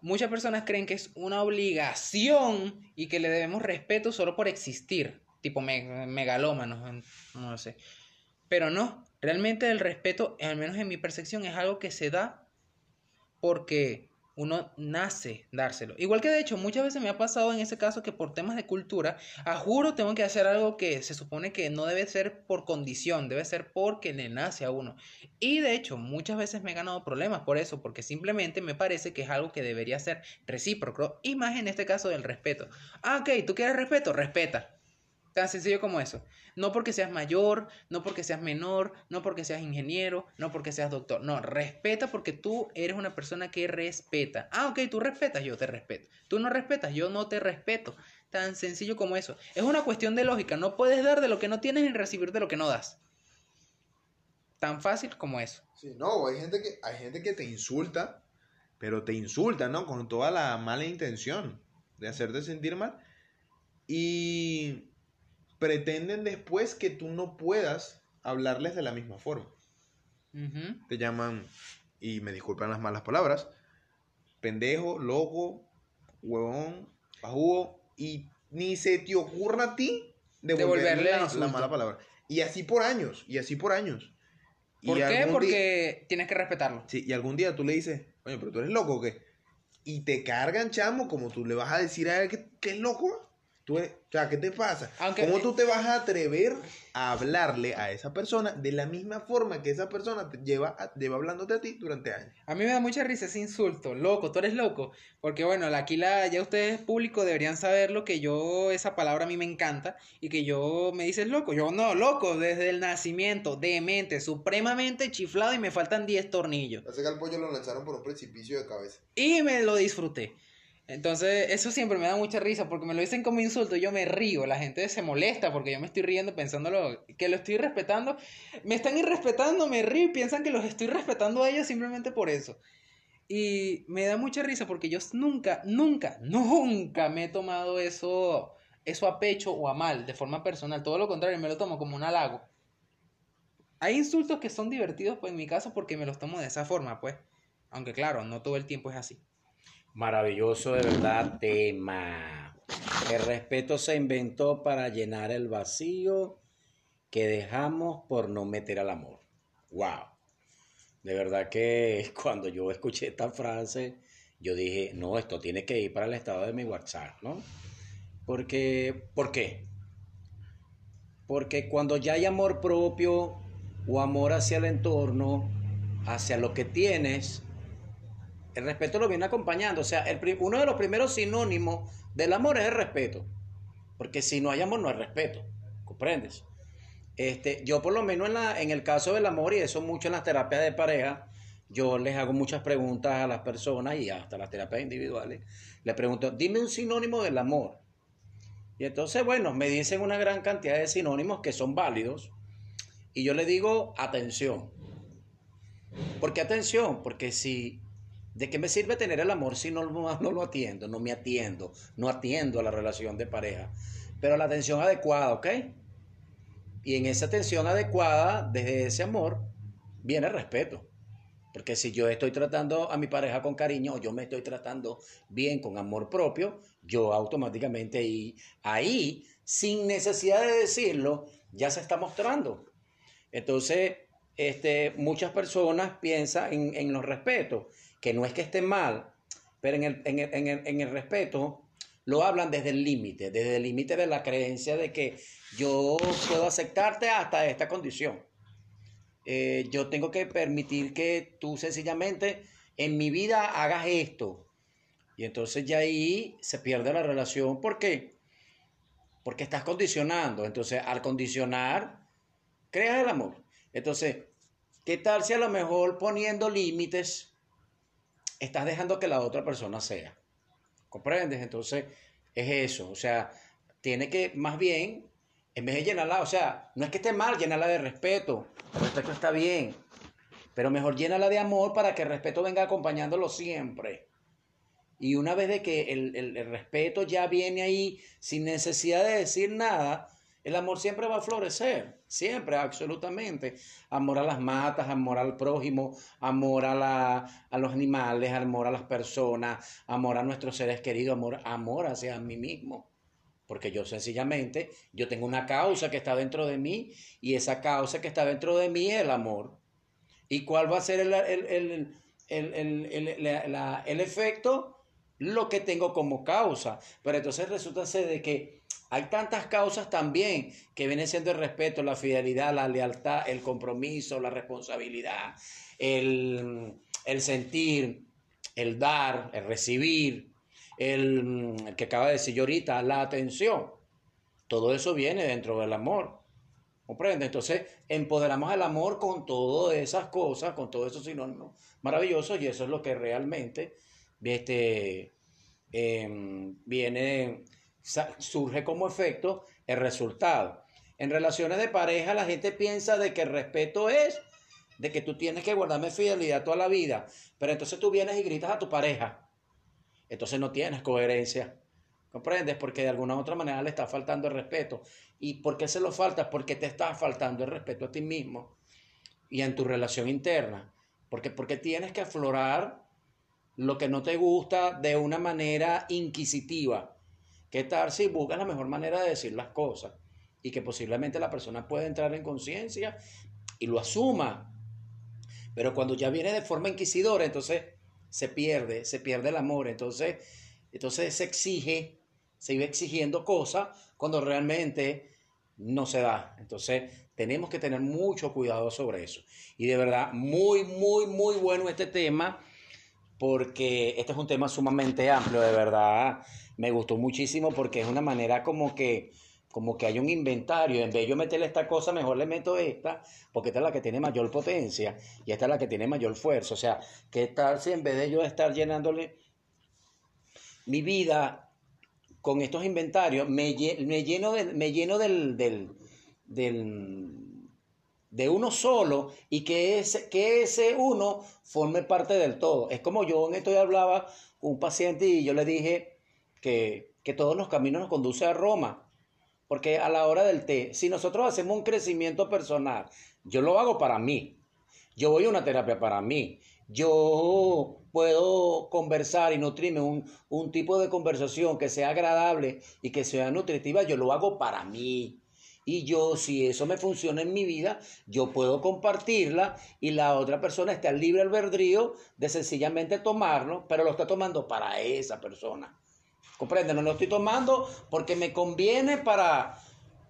Speaker 3: muchas personas creen que es una obligación y que le debemos respeto solo por existir, tipo megalómanos, no sé. Pero no, realmente el respeto, al menos en mi percepción, es algo que se da porque uno nace dárselo. Igual que de hecho muchas veces me ha pasado en ese caso que por temas de cultura, a juro tengo que hacer algo que se supone que no debe ser por condición, debe ser porque le nace a uno. Y de hecho muchas veces me he ganado problemas por eso, porque simplemente me parece que es algo que debería ser recíproco y más en este caso del respeto. Ah, ok, tú quieres respeto, respeta. Tan sencillo como eso. No porque seas mayor, no porque seas menor, no porque seas ingeniero, no porque seas doctor. No, respeta porque tú eres una persona que respeta. Ah, ok, tú respetas, yo te respeto. Tú no respetas, yo no te respeto. Tan sencillo como eso. Es una cuestión de lógica. No puedes dar de lo que no tienes ni recibir de lo que no das. Tan fácil como eso.
Speaker 1: Sí, no, hay gente que, hay gente que te insulta, pero te insulta, ¿no? Con toda la mala intención de hacerte sentir mal. Y pretenden después que tú no puedas hablarles de la misma forma. Te llaman, y me disculpan las malas palabras, pendejo, loco, huevón, pajugo, y ni se te ocurra a ti devolverle, la, mala palabra. Y así por años, y así por años.
Speaker 3: ¿Por qué? Porque tienes que respetarlo.
Speaker 1: Sí, y algún día tú le dices, oye, pero tú eres loco o qué? Y te cargan, chamo, como tú le vas a decir a él que, que es loco. Tú o sea, ¿qué te pasa? ¿Cómo tú te vas a atrever a hablarle a esa persona de la misma forma que esa persona te lleva, lleva hablándote a ti durante años?
Speaker 3: A mí me da mucha risa ese insulto, loco, tú eres loco. Porque bueno, aquí la, ya ustedes público deberían saberlo que yo, esa palabra a mí me encanta y que yo me dices loco. Yo no, loco, desde el nacimiento, demente, supremamente chiflado y me faltan 10 tornillos.
Speaker 1: Hace que al pollo lo lanzaron por un precipicio de cabeza.
Speaker 3: Y me lo disfruté. Entonces, eso siempre me da mucha risa porque me lo dicen como insulto yo me río. La gente se molesta porque yo me estoy riendo pensándolo que lo estoy respetando. Me están irrespetando, me río y piensan que los estoy respetando a ellos simplemente por eso. Y me da mucha risa porque yo nunca, nunca, nunca me he tomado eso, eso a pecho o a mal, de forma personal. Todo lo contrario, me lo tomo como un halago. Hay insultos que son divertidos pues, en mi caso porque me los tomo de esa forma, pues. Aunque claro, no todo el tiempo es así.
Speaker 2: Maravilloso de verdad tema. El respeto se inventó para llenar el vacío que dejamos por no meter al amor. Wow. De verdad que cuando yo escuché esta frase, yo dije, no, esto tiene que ir para el estado de mi WhatsApp, ¿no? Porque, ¿por qué? Porque cuando ya hay amor propio o amor hacia el entorno, hacia lo que tienes, el respeto lo viene acompañando. O sea, uno de los primeros sinónimos del amor es el respeto. Porque si no hay amor, no hay respeto. ¿Comprendes? Este, yo por lo menos en, la, en el caso del amor, y eso mucho en las terapias de pareja, yo les hago muchas preguntas a las personas y hasta las terapias individuales. Les pregunto, dime un sinónimo del amor. Y entonces, bueno, me dicen una gran cantidad de sinónimos que son válidos. Y yo le digo, atención. ¿Por qué atención? Porque si ¿De qué me sirve tener el amor si no, no, lo atiendo, no me atiendo, no atiendo a la relación de pareja? Pero la atención adecuada, ¿ok? Y en esa atención adecuada, desde ese amor, viene el respeto. Porque si yo estoy tratando a mi pareja con cariño o yo me estoy tratando bien con amor propio, yo automáticamente ahí, ahí sin necesidad de decirlo, ya se está mostrando. Entonces, este, muchas personas piensan en, en los respetos que no es que esté mal, pero en el, en el, respeto lo hablan desde el límite, desde el límite de la creencia de que yo puedo aceptarte hasta esta condición. Eh, yo tengo que permitir que tú sencillamente en mi vida hagas esto. Y entonces ya ahí se pierde la relación. ¿Por qué? Porque estás condicionando. Entonces, al condicionar, creas el amor. Entonces, ¿qué tal si a lo mejor poniendo límites estás dejando que la otra persona sea. ¿Comprendes? Entonces, es eso. O sea, tiene que, más bien, en vez de llenarla, o sea, no es que esté mal, llenarla de respeto. El respeto está bien. Pero mejor llénala de amor para que el respeto venga acompañándolo siempre. Y una vez de que el, el- el respeto ya viene ahí sin necesidad de decir nada, el amor siempre va a florecer, siempre, absolutamente. Amor a las matas, amor al prójimo, amor a, la, a los animales, amor a las personas, amor a nuestros seres queridos, amor, amor hacia mí mismo. Porque yo sencillamente, yo tengo una causa que está dentro de mí y esa causa que está dentro de mí es el amor. ¿Y cuál va a ser el, el, el, el, efecto? Lo que tengo como causa. Pero entonces resulta ser de que hay tantas causas también que vienen siendo el respeto, la fidelidad, la lealtad, el compromiso, la responsabilidad, el, el sentir, el dar, el recibir, el, el que acaba de decir yo ahorita, la atención. Todo eso viene dentro del amor. ¿Comprende? Entonces, empoderamos al amor con todas esas cosas, con todos esos sinónimos maravillosos, y eso es lo que realmente este, em, viene, surge como efecto el resultado. En relaciones de pareja, la gente piensa de que el respeto es de que tú tienes que guardarme fidelidad toda la vida, pero entonces tú vienes y gritas a tu pareja. Entonces no tienes coherencia. ¿Comprendes? Porque de alguna u otra manera le está faltando el respeto. ¿Y por qué se lo falta? Porque te está faltando el respeto a ti mismo y en tu relación interna. Porque, porque tienes que aflorar lo que no te gusta de una manera inquisitiva. ¿Qué tal si buscas la mejor manera de decir las cosas? Y que posiblemente la persona pueda entrar en conciencia y lo asuma. Pero cuando ya viene de forma inquisidora, entonces se pierde, se pierde el amor. Entonces, entonces se exige, se iba exigiendo cosas cuando realmente no se da. Entonces, tenemos que tener mucho cuidado sobre eso. Y de verdad, muy, muy, muy bueno este tema, porque este es un tema sumamente amplio, de verdad. Me gustó muchísimo porque es una manera como que, como que hay un inventario. En vez de yo meterle esta cosa, mejor le meto esta, porque esta es la que tiene mayor potencia y esta es la que tiene mayor fuerza. O sea, ¿qué tal si en vez de yo estar llenándole mi vida con estos inventarios, me, me lleno, del- me lleno del, del, del- de uno solo y que ese, que ese uno forme parte del todo. Es como yo en esto ya hablaba un paciente y yo le dije que, todos los caminos nos conducen a Roma. Porque a la hora del té, si nosotros hacemos un crecimiento personal, yo lo hago para mí. Yo voy a una terapia para mí. Yo puedo conversar y nutrirme un, un tipo de conversación que sea agradable y que sea nutritiva. Yo lo hago para mí. Y yo, si eso me funciona en mi vida, yo puedo compartirla y la otra persona está libre albedrío de sencillamente tomarlo, pero lo está tomando para esa persona. ¿Comprende? No lo estoy tomando porque me conviene para,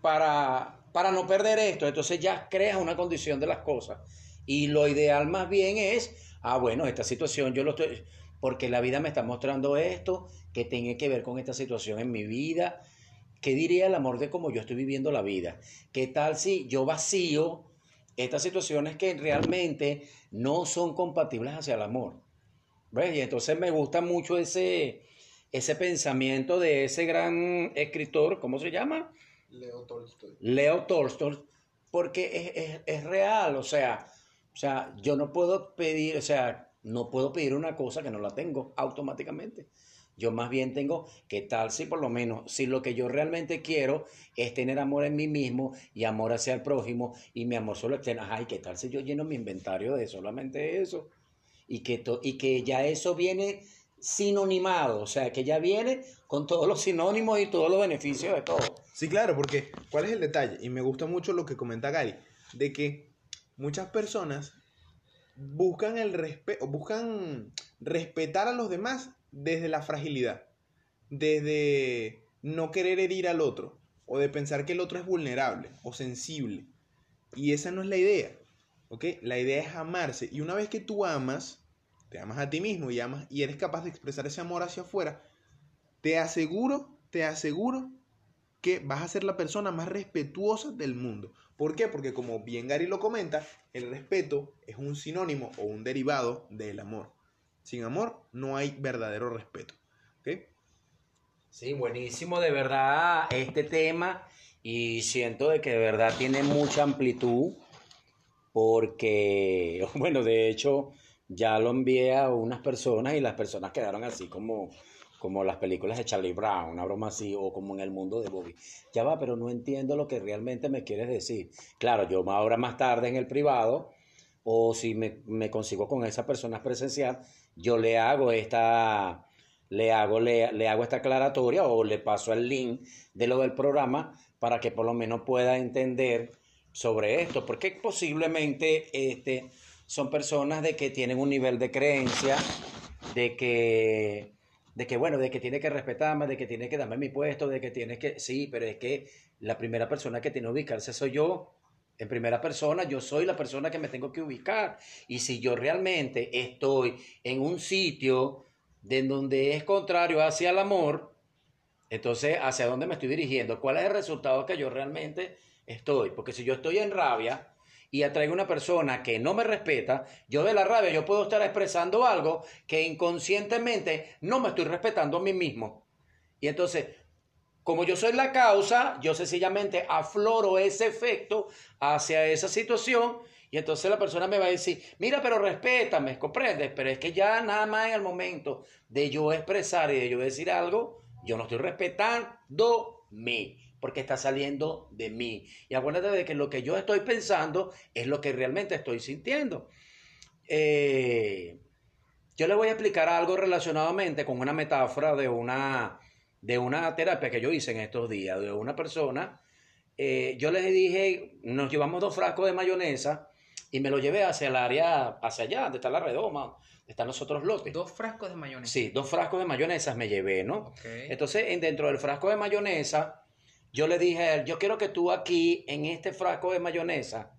Speaker 2: para, para no perder esto. Entonces ya creas una condición de las cosas. Y lo ideal más bien es, ah, bueno, esta situación yo lo estoy, porque la vida me está mostrando esto, que tiene que ver con esta situación en mi vida. ¿Qué diría el amor de cómo yo estoy viviendo la vida? ¿Qué tal si yo vacío estas situaciones que realmente no son compatibles hacia el amor? ¿Ves? Y entonces me gusta mucho ese, ese pensamiento de ese gran escritor, ¿cómo se llama?
Speaker 1: Leo Tolstoy.
Speaker 2: Leo Tolstoy, porque es, es- es real, o sea, o sea, yo no puedo pedir, o sea, no puedo pedir una cosa que no la tengo automáticamente. Yo más bien tengo, ¿qué tal si por lo menos, si lo que yo realmente quiero es tener amor en mí mismo y amor hacia el prójimo y mi amor solo externo, ay, ¿qué tal si yo lleno mi inventario de solamente eso? Y que, to- y que ya eso viene sinonimado, o sea, que ya viene con todos los sinónimos y todos los beneficios de todo.
Speaker 1: Sí, claro, porque ¿cuál es el detalle? Y me gusta mucho lo que comenta Gary, de que muchas personas buscan el respeto, buscan respetar a los demás desde la fragilidad, desde no querer herir al otro, o de pensar que el otro es vulnerable o sensible. Y esa no es la idea, ¿ok? La idea es amarse. Y una vez que tú amas, te amas a ti mismo y amas y eres capaz de expresar ese amor hacia afuera, te aseguro, te aseguro que vas a ser la persona más respetuosa del mundo. ¿Por qué? Porque como bien Gary lo comenta, el respeto es un sinónimo o un derivado del amor. Sin amor no hay verdadero respeto.
Speaker 2: Sí, buenísimo de verdad este tema y siento de que de verdad tiene mucha amplitud porque, bueno, de hecho, ya lo envié a unas personas y las personas quedaron así como, como las películas de Charlie Brown, una broma así, o como en el mundo de Bobby. Ya va, pero no entiendo lo que realmente me quieres decir. Claro, yo ahora más tarde en el privado, o si me, me consigo con esa persona presencial, yo le hago esta, le hago, le, le hago esta aclaratoria o le paso el link de lo del programa para que por lo menos pueda entender sobre esto, porque posiblemente este, son personas de que tienen un nivel de creencia, de que, de que, bueno, de que tiene que respetarme, de que tiene que darme mi puesto, de que tiene que, sí, pero es que la primera persona que tiene que ubicarse soy yo. En primera persona, yo soy la persona que me tengo que ubicar. Y si yo realmente estoy en un sitio de donde es contrario hacia el amor, entonces, ¿hacia dónde me estoy dirigiendo? ¿Cuál es el resultado que yo realmente estoy? Porque si yo estoy en rabia y atraigo una persona que no me respeta, yo de la rabia yo puedo estar expresando algo que inconscientemente no me estoy respetando a mí mismo. Y entonces, como yo soy la causa, yo sencillamente afloro ese efecto hacia esa situación y entonces la persona me va a decir, mira, pero respétame, comprendes, pero es que ya nada más en el momento de yo expresar y de yo decir algo, yo no estoy respetando mí, porque está saliendo de mí. Y acuérdate de que lo que yo estoy pensando es lo que realmente estoy sintiendo. Eh, yo le voy a explicar algo relacionadamente con una metáfora de una, de una terapia que yo hice en estos días, de una persona. Eh, yo les dije, nos llevamos dos frascos de mayonesa y me lo llevé hacia el área, hacia allá, donde está la redoma, están los otros lotes.
Speaker 3: Dos frascos de mayonesa.
Speaker 2: Sí, dos frascos de mayonesa me llevé, ¿no? Entonces, dentro del frasco de mayonesa, yo le dije a él, yo quiero que tú aquí, en este frasco de mayonesa,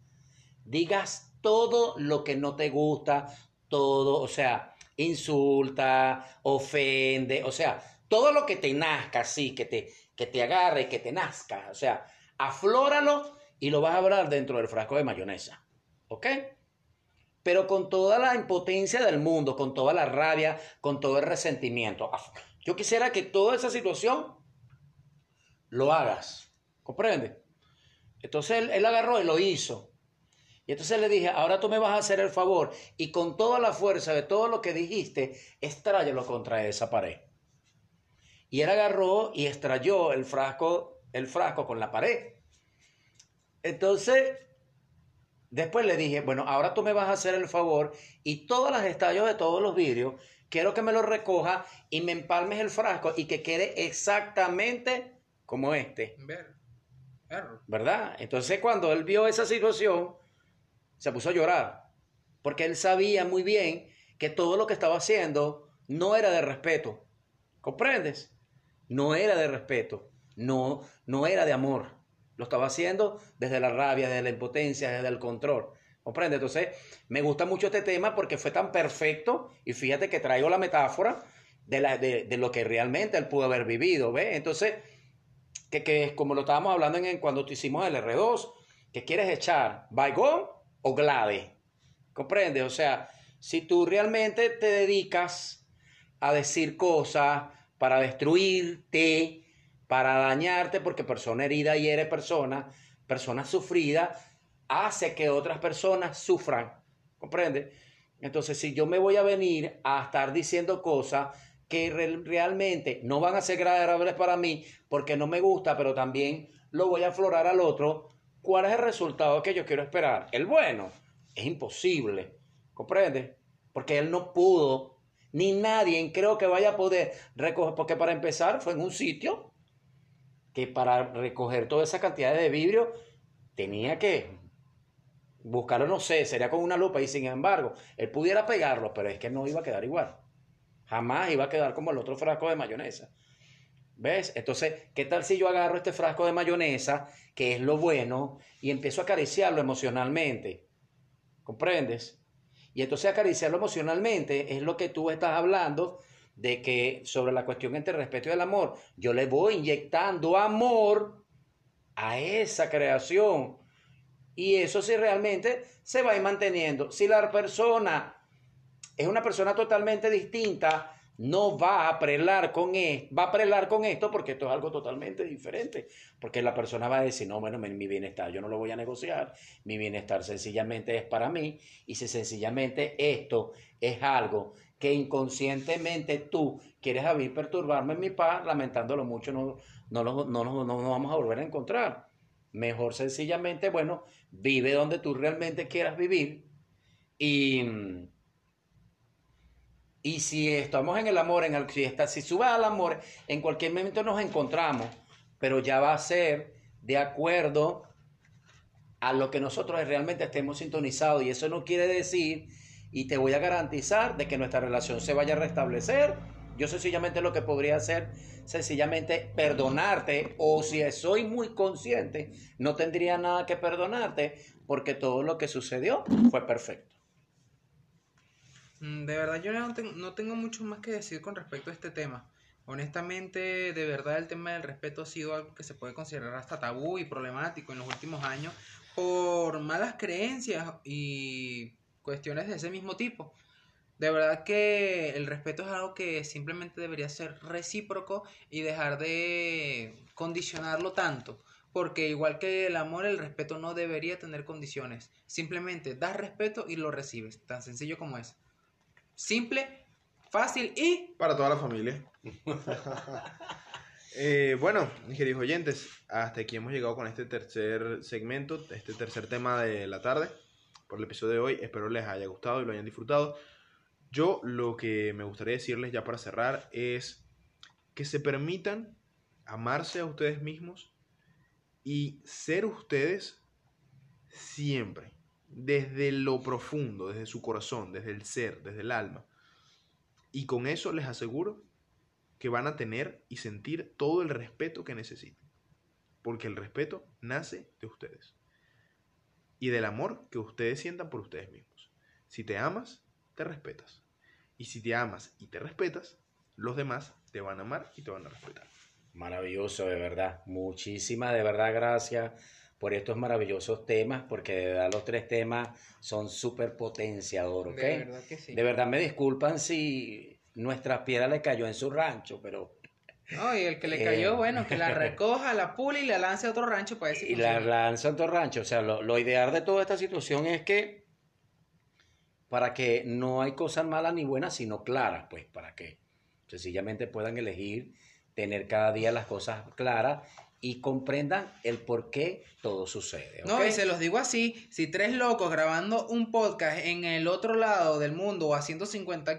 Speaker 2: digas todo lo que no te gusta, todo, o sea, insulta, ofende, o sea, todo lo que te nazca, sí, que te, que te agarre, que te nazca, o sea, aflóralo y lo vas a hablar dentro del frasco de mayonesa, ¿ok? pero con toda la impotencia del mundo, con toda la rabia, con todo el resentimiento. Yo quisiera que toda esa situación lo hagas, ¿comprende? Entonces él, agarró y lo hizo. Y entonces le dije, ahora tú me vas a hacer el favor y con toda la fuerza de todo lo que dijiste, estráyelo contra esa pared. Y él agarró y estrelló el frasco, el frasco con la pared. Entonces Después le dije, bueno, ahora tú me vas a hacer el favor y todas las estallos de todos los vidrios, quiero que me los recoja y me empalmes el frasco y que quede exactamente como este. ¿Verdad? Entonces cuando él vio esa situación, se puso a llorar, porque él sabía muy bien que todo lo que estaba haciendo no era de respeto. ¿Comprendes? No era de respeto, no, no era de amor. Lo estaba haciendo desde la rabia, desde la impotencia, desde el control. ¿Comprende? Entonces, me gusta mucho este tema porque fue tan perfecto y fíjate que traigo la metáfora de, la, de, lo que realmente él pudo haber vivido, ¿ves? Entonces, que, que como lo estábamos hablando en, cuando hicimos el R2, que quieres echar Baigón o Glade. ¿Comprende? O sea, si tú realmente te dedicas a decir cosas para destruirte, para dañarte, porque persona herida hiere persona, persona sufrida hace que otras personas sufran. ¿Comprende? Entonces, si yo me voy a venir a estar diciendo cosas que realmente no van a ser agradables para mí, porque no me gusta, pero también lo voy a aflorar al otro, ¿cuál es el resultado que yo quiero esperar? El bueno. Es imposible. ¿Comprende? Porque él no pudo, ni nadie creo que vaya a poder recoger, porque para empezar fue en un sitio que para recoger toda esa cantidad de vidrio tenía que buscarlo, no sé, sería con una lupa y sin embargo, él pudiera pegarlo, pero es que no iba a quedar igual. Jamás iba a quedar como el otro frasco de mayonesa. ¿Ves? Entonces, ¿qué tal si yo agarro este frasco de mayonesa, que es lo bueno, y empiezo a acariciarlo emocionalmente? ¿Comprendes? Y entonces acariciarlo emocionalmente es lo que tú estás hablando de que sobre la cuestión entre el respeto y el amor, yo le voy inyectando amor a esa creación. Y eso sí realmente se va a ir manteniendo. Si la persona es una persona totalmente distinta, no va a prelar con esto, va a prelar con esto porque esto es algo totalmente diferente, porque la persona va a decir, no, bueno, mi bienestar yo no lo voy a negociar, mi bienestar sencillamente es para mí, y si sencillamente esto es algo que inconscientemente tú quieres a mí perturbarme en mi paz, lamentándolo mucho, no, no, no, no, no, no vamos a volver a encontrar. Mejor sencillamente, bueno, vive donde tú realmente quieras vivir y y si estamos en el amor, en el, si, está, si al amor, en cualquier momento nos encontramos, pero ya va a ser de acuerdo a lo que nosotros realmente estemos sintonizados. Y eso no quiere decir, y te voy a garantizar, de que nuestra relación se vaya a restablecer. Yo sencillamente lo que podría hacer, sencillamente perdonarte, o si soy muy consciente, no tendría nada que perdonarte, porque todo lo que sucedió fue perfecto.
Speaker 3: Mm, de verdad, yo no tengo, no tengo mucho más que decir con respecto a este tema. Honestamente, de verdad el tema del respeto ha sido algo que se puede considerar hasta tabú y problemático en los últimos años por malas creencias y cuestiones de ese mismo tipo. De verdad que el respeto es algo que simplemente debería ser recíproco y dejar de condicionarlo tanto. Porque igual que el amor, el respeto no debería tener condiciones. Simplemente das respeto y lo recibes. Tan sencillo como es. Simple, fácil y...
Speaker 1: Para toda la familia. Eh, bueno, mis queridos oyentes, hasta aquí hemos llegado con este tercer segmento, este tercer tema de la tarde, por el episodio de hoy. Espero les haya gustado y lo hayan disfrutado. Yo lo que me gustaría decirles ya para cerrar es que se permitan amarse a ustedes mismos y ser ustedes siempre desde lo profundo, desde su corazón, desde el ser, desde el alma. Y con eso les aseguro que van a tener y sentir todo el respeto que necesiten. Porque el respeto nace de ustedes. Y del amor que ustedes sientan por ustedes mismos. Si te amas, te respetas. Y si te amas y te respetas, los demás te van a amar y te van a respetar.
Speaker 2: Maravilloso, de verdad. Muchísimas, de verdad, gracias por estos maravillosos temas, porque de verdad los tres temas son súper potenciadores, ¿ok? De verdad que sí. De verdad me disculpan si nuestra piedra le cayó en su rancho, pero...
Speaker 3: No, y el que le cayó, eh, bueno, que la recoja, la pule y la lance a otro rancho para decir...
Speaker 2: Y la lance a otro rancho, o sea, lo, lo ideal de toda esta situación es que para que no hay cosas malas ni buenas, sino claras, pues, para que sencillamente puedan elegir tener cada día las cosas claras y comprendan el por qué todo sucede.
Speaker 3: No, y se los digo así, si tres locos grabando un podcast en el otro lado del mundo o a 150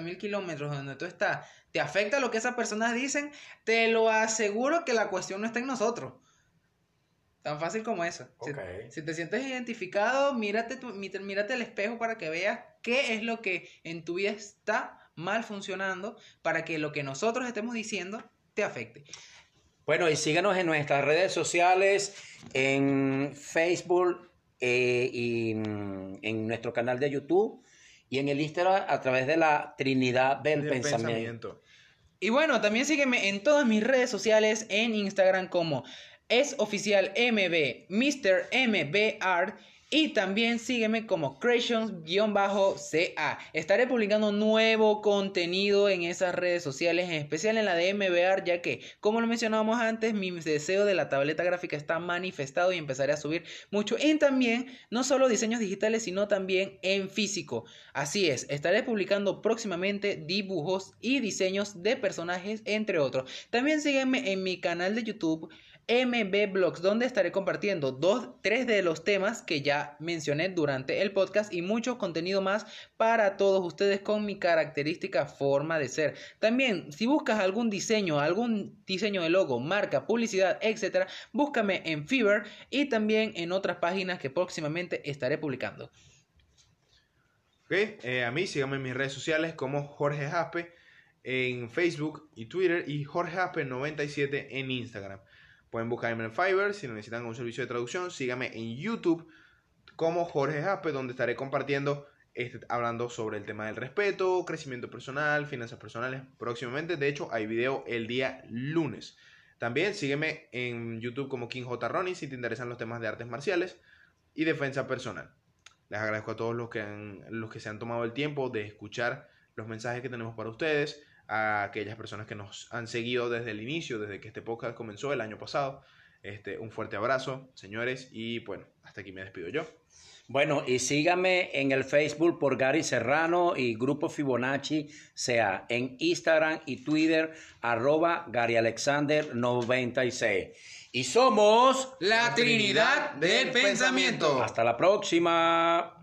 Speaker 3: mil kilómetros donde tú estás, te afecta lo que esas personas dicen, te lo aseguro que la cuestión no está en nosotros. Tan fácil como eso. Si, te sientes identificado, mírate, tu, mírate el espejo para que veas qué es lo que en tu vida está mal funcionando para que lo que nosotros estemos diciendo te afecte.
Speaker 2: Bueno, y síganos en nuestras redes sociales, en Facebook eh, y mm, en nuestro canal de YouTube y en el Instagram a través de la Trinidad del, pensamiento.
Speaker 3: Y bueno, también sígueme en todas mis redes sociales, en Instagram como es oficial MB, Mr. MBR y también sígueme como Creations-CA. Estaré publicando nuevo contenido en esas redes sociales, en especial en la de MBR, ya que, como lo mencionábamos antes, mi deseo de la tableta gráfica está manifestado y empezaré a subir mucho. Y también, no solo diseños digitales, sino también en físico. Así es, estaré publicando próximamente dibujos y diseños de personajes, entre otros. También sígueme en mi canal de YouTube MB Blogs, donde estaré compartiendo dos, tres de los temas que ya mencioné durante el podcast y mucho contenido más para todos ustedes con mi característica forma de ser. También, si buscas algún diseño, algún diseño de logo, marca, publicidad, etcétera, búscame en Fever y también en otras páginas que próximamente estaré publicando.
Speaker 1: Ok, eh, a mí síganme en mis redes sociales como Jorge Jaspe en Facebook y Twitter y Jorge Jaspe 97 en Instagram. Pueden buscarme en Fiverr si necesitan un servicio de traducción. Síganme en YouTube como Jorge Jaspe, donde estaré compartiendo, este, hablando sobre el tema del respeto, crecimiento personal, finanzas personales próximamente. De hecho, hay video el día lunes. También sígueme en YouTube como King J. Ronnie si te interesan los temas de artes marciales y defensa personal. Les agradezco a todos los que, los que se han tomado el tiempo de escuchar los mensajes que tenemos para ustedes, a aquellas personas que nos han seguido desde el inicio, desde que este podcast comenzó el año pasado. Este, un fuerte abrazo, señores, y bueno, hasta aquí me despido yo.
Speaker 2: Bueno, y síganme en el Facebook por Gary Serrano y Grupo Fibonacci, sea en Instagram y Twitter, arroba Gary Alexander 96. Y somos
Speaker 3: La Trinidad del Pensamiento.
Speaker 2: Hasta la próxima.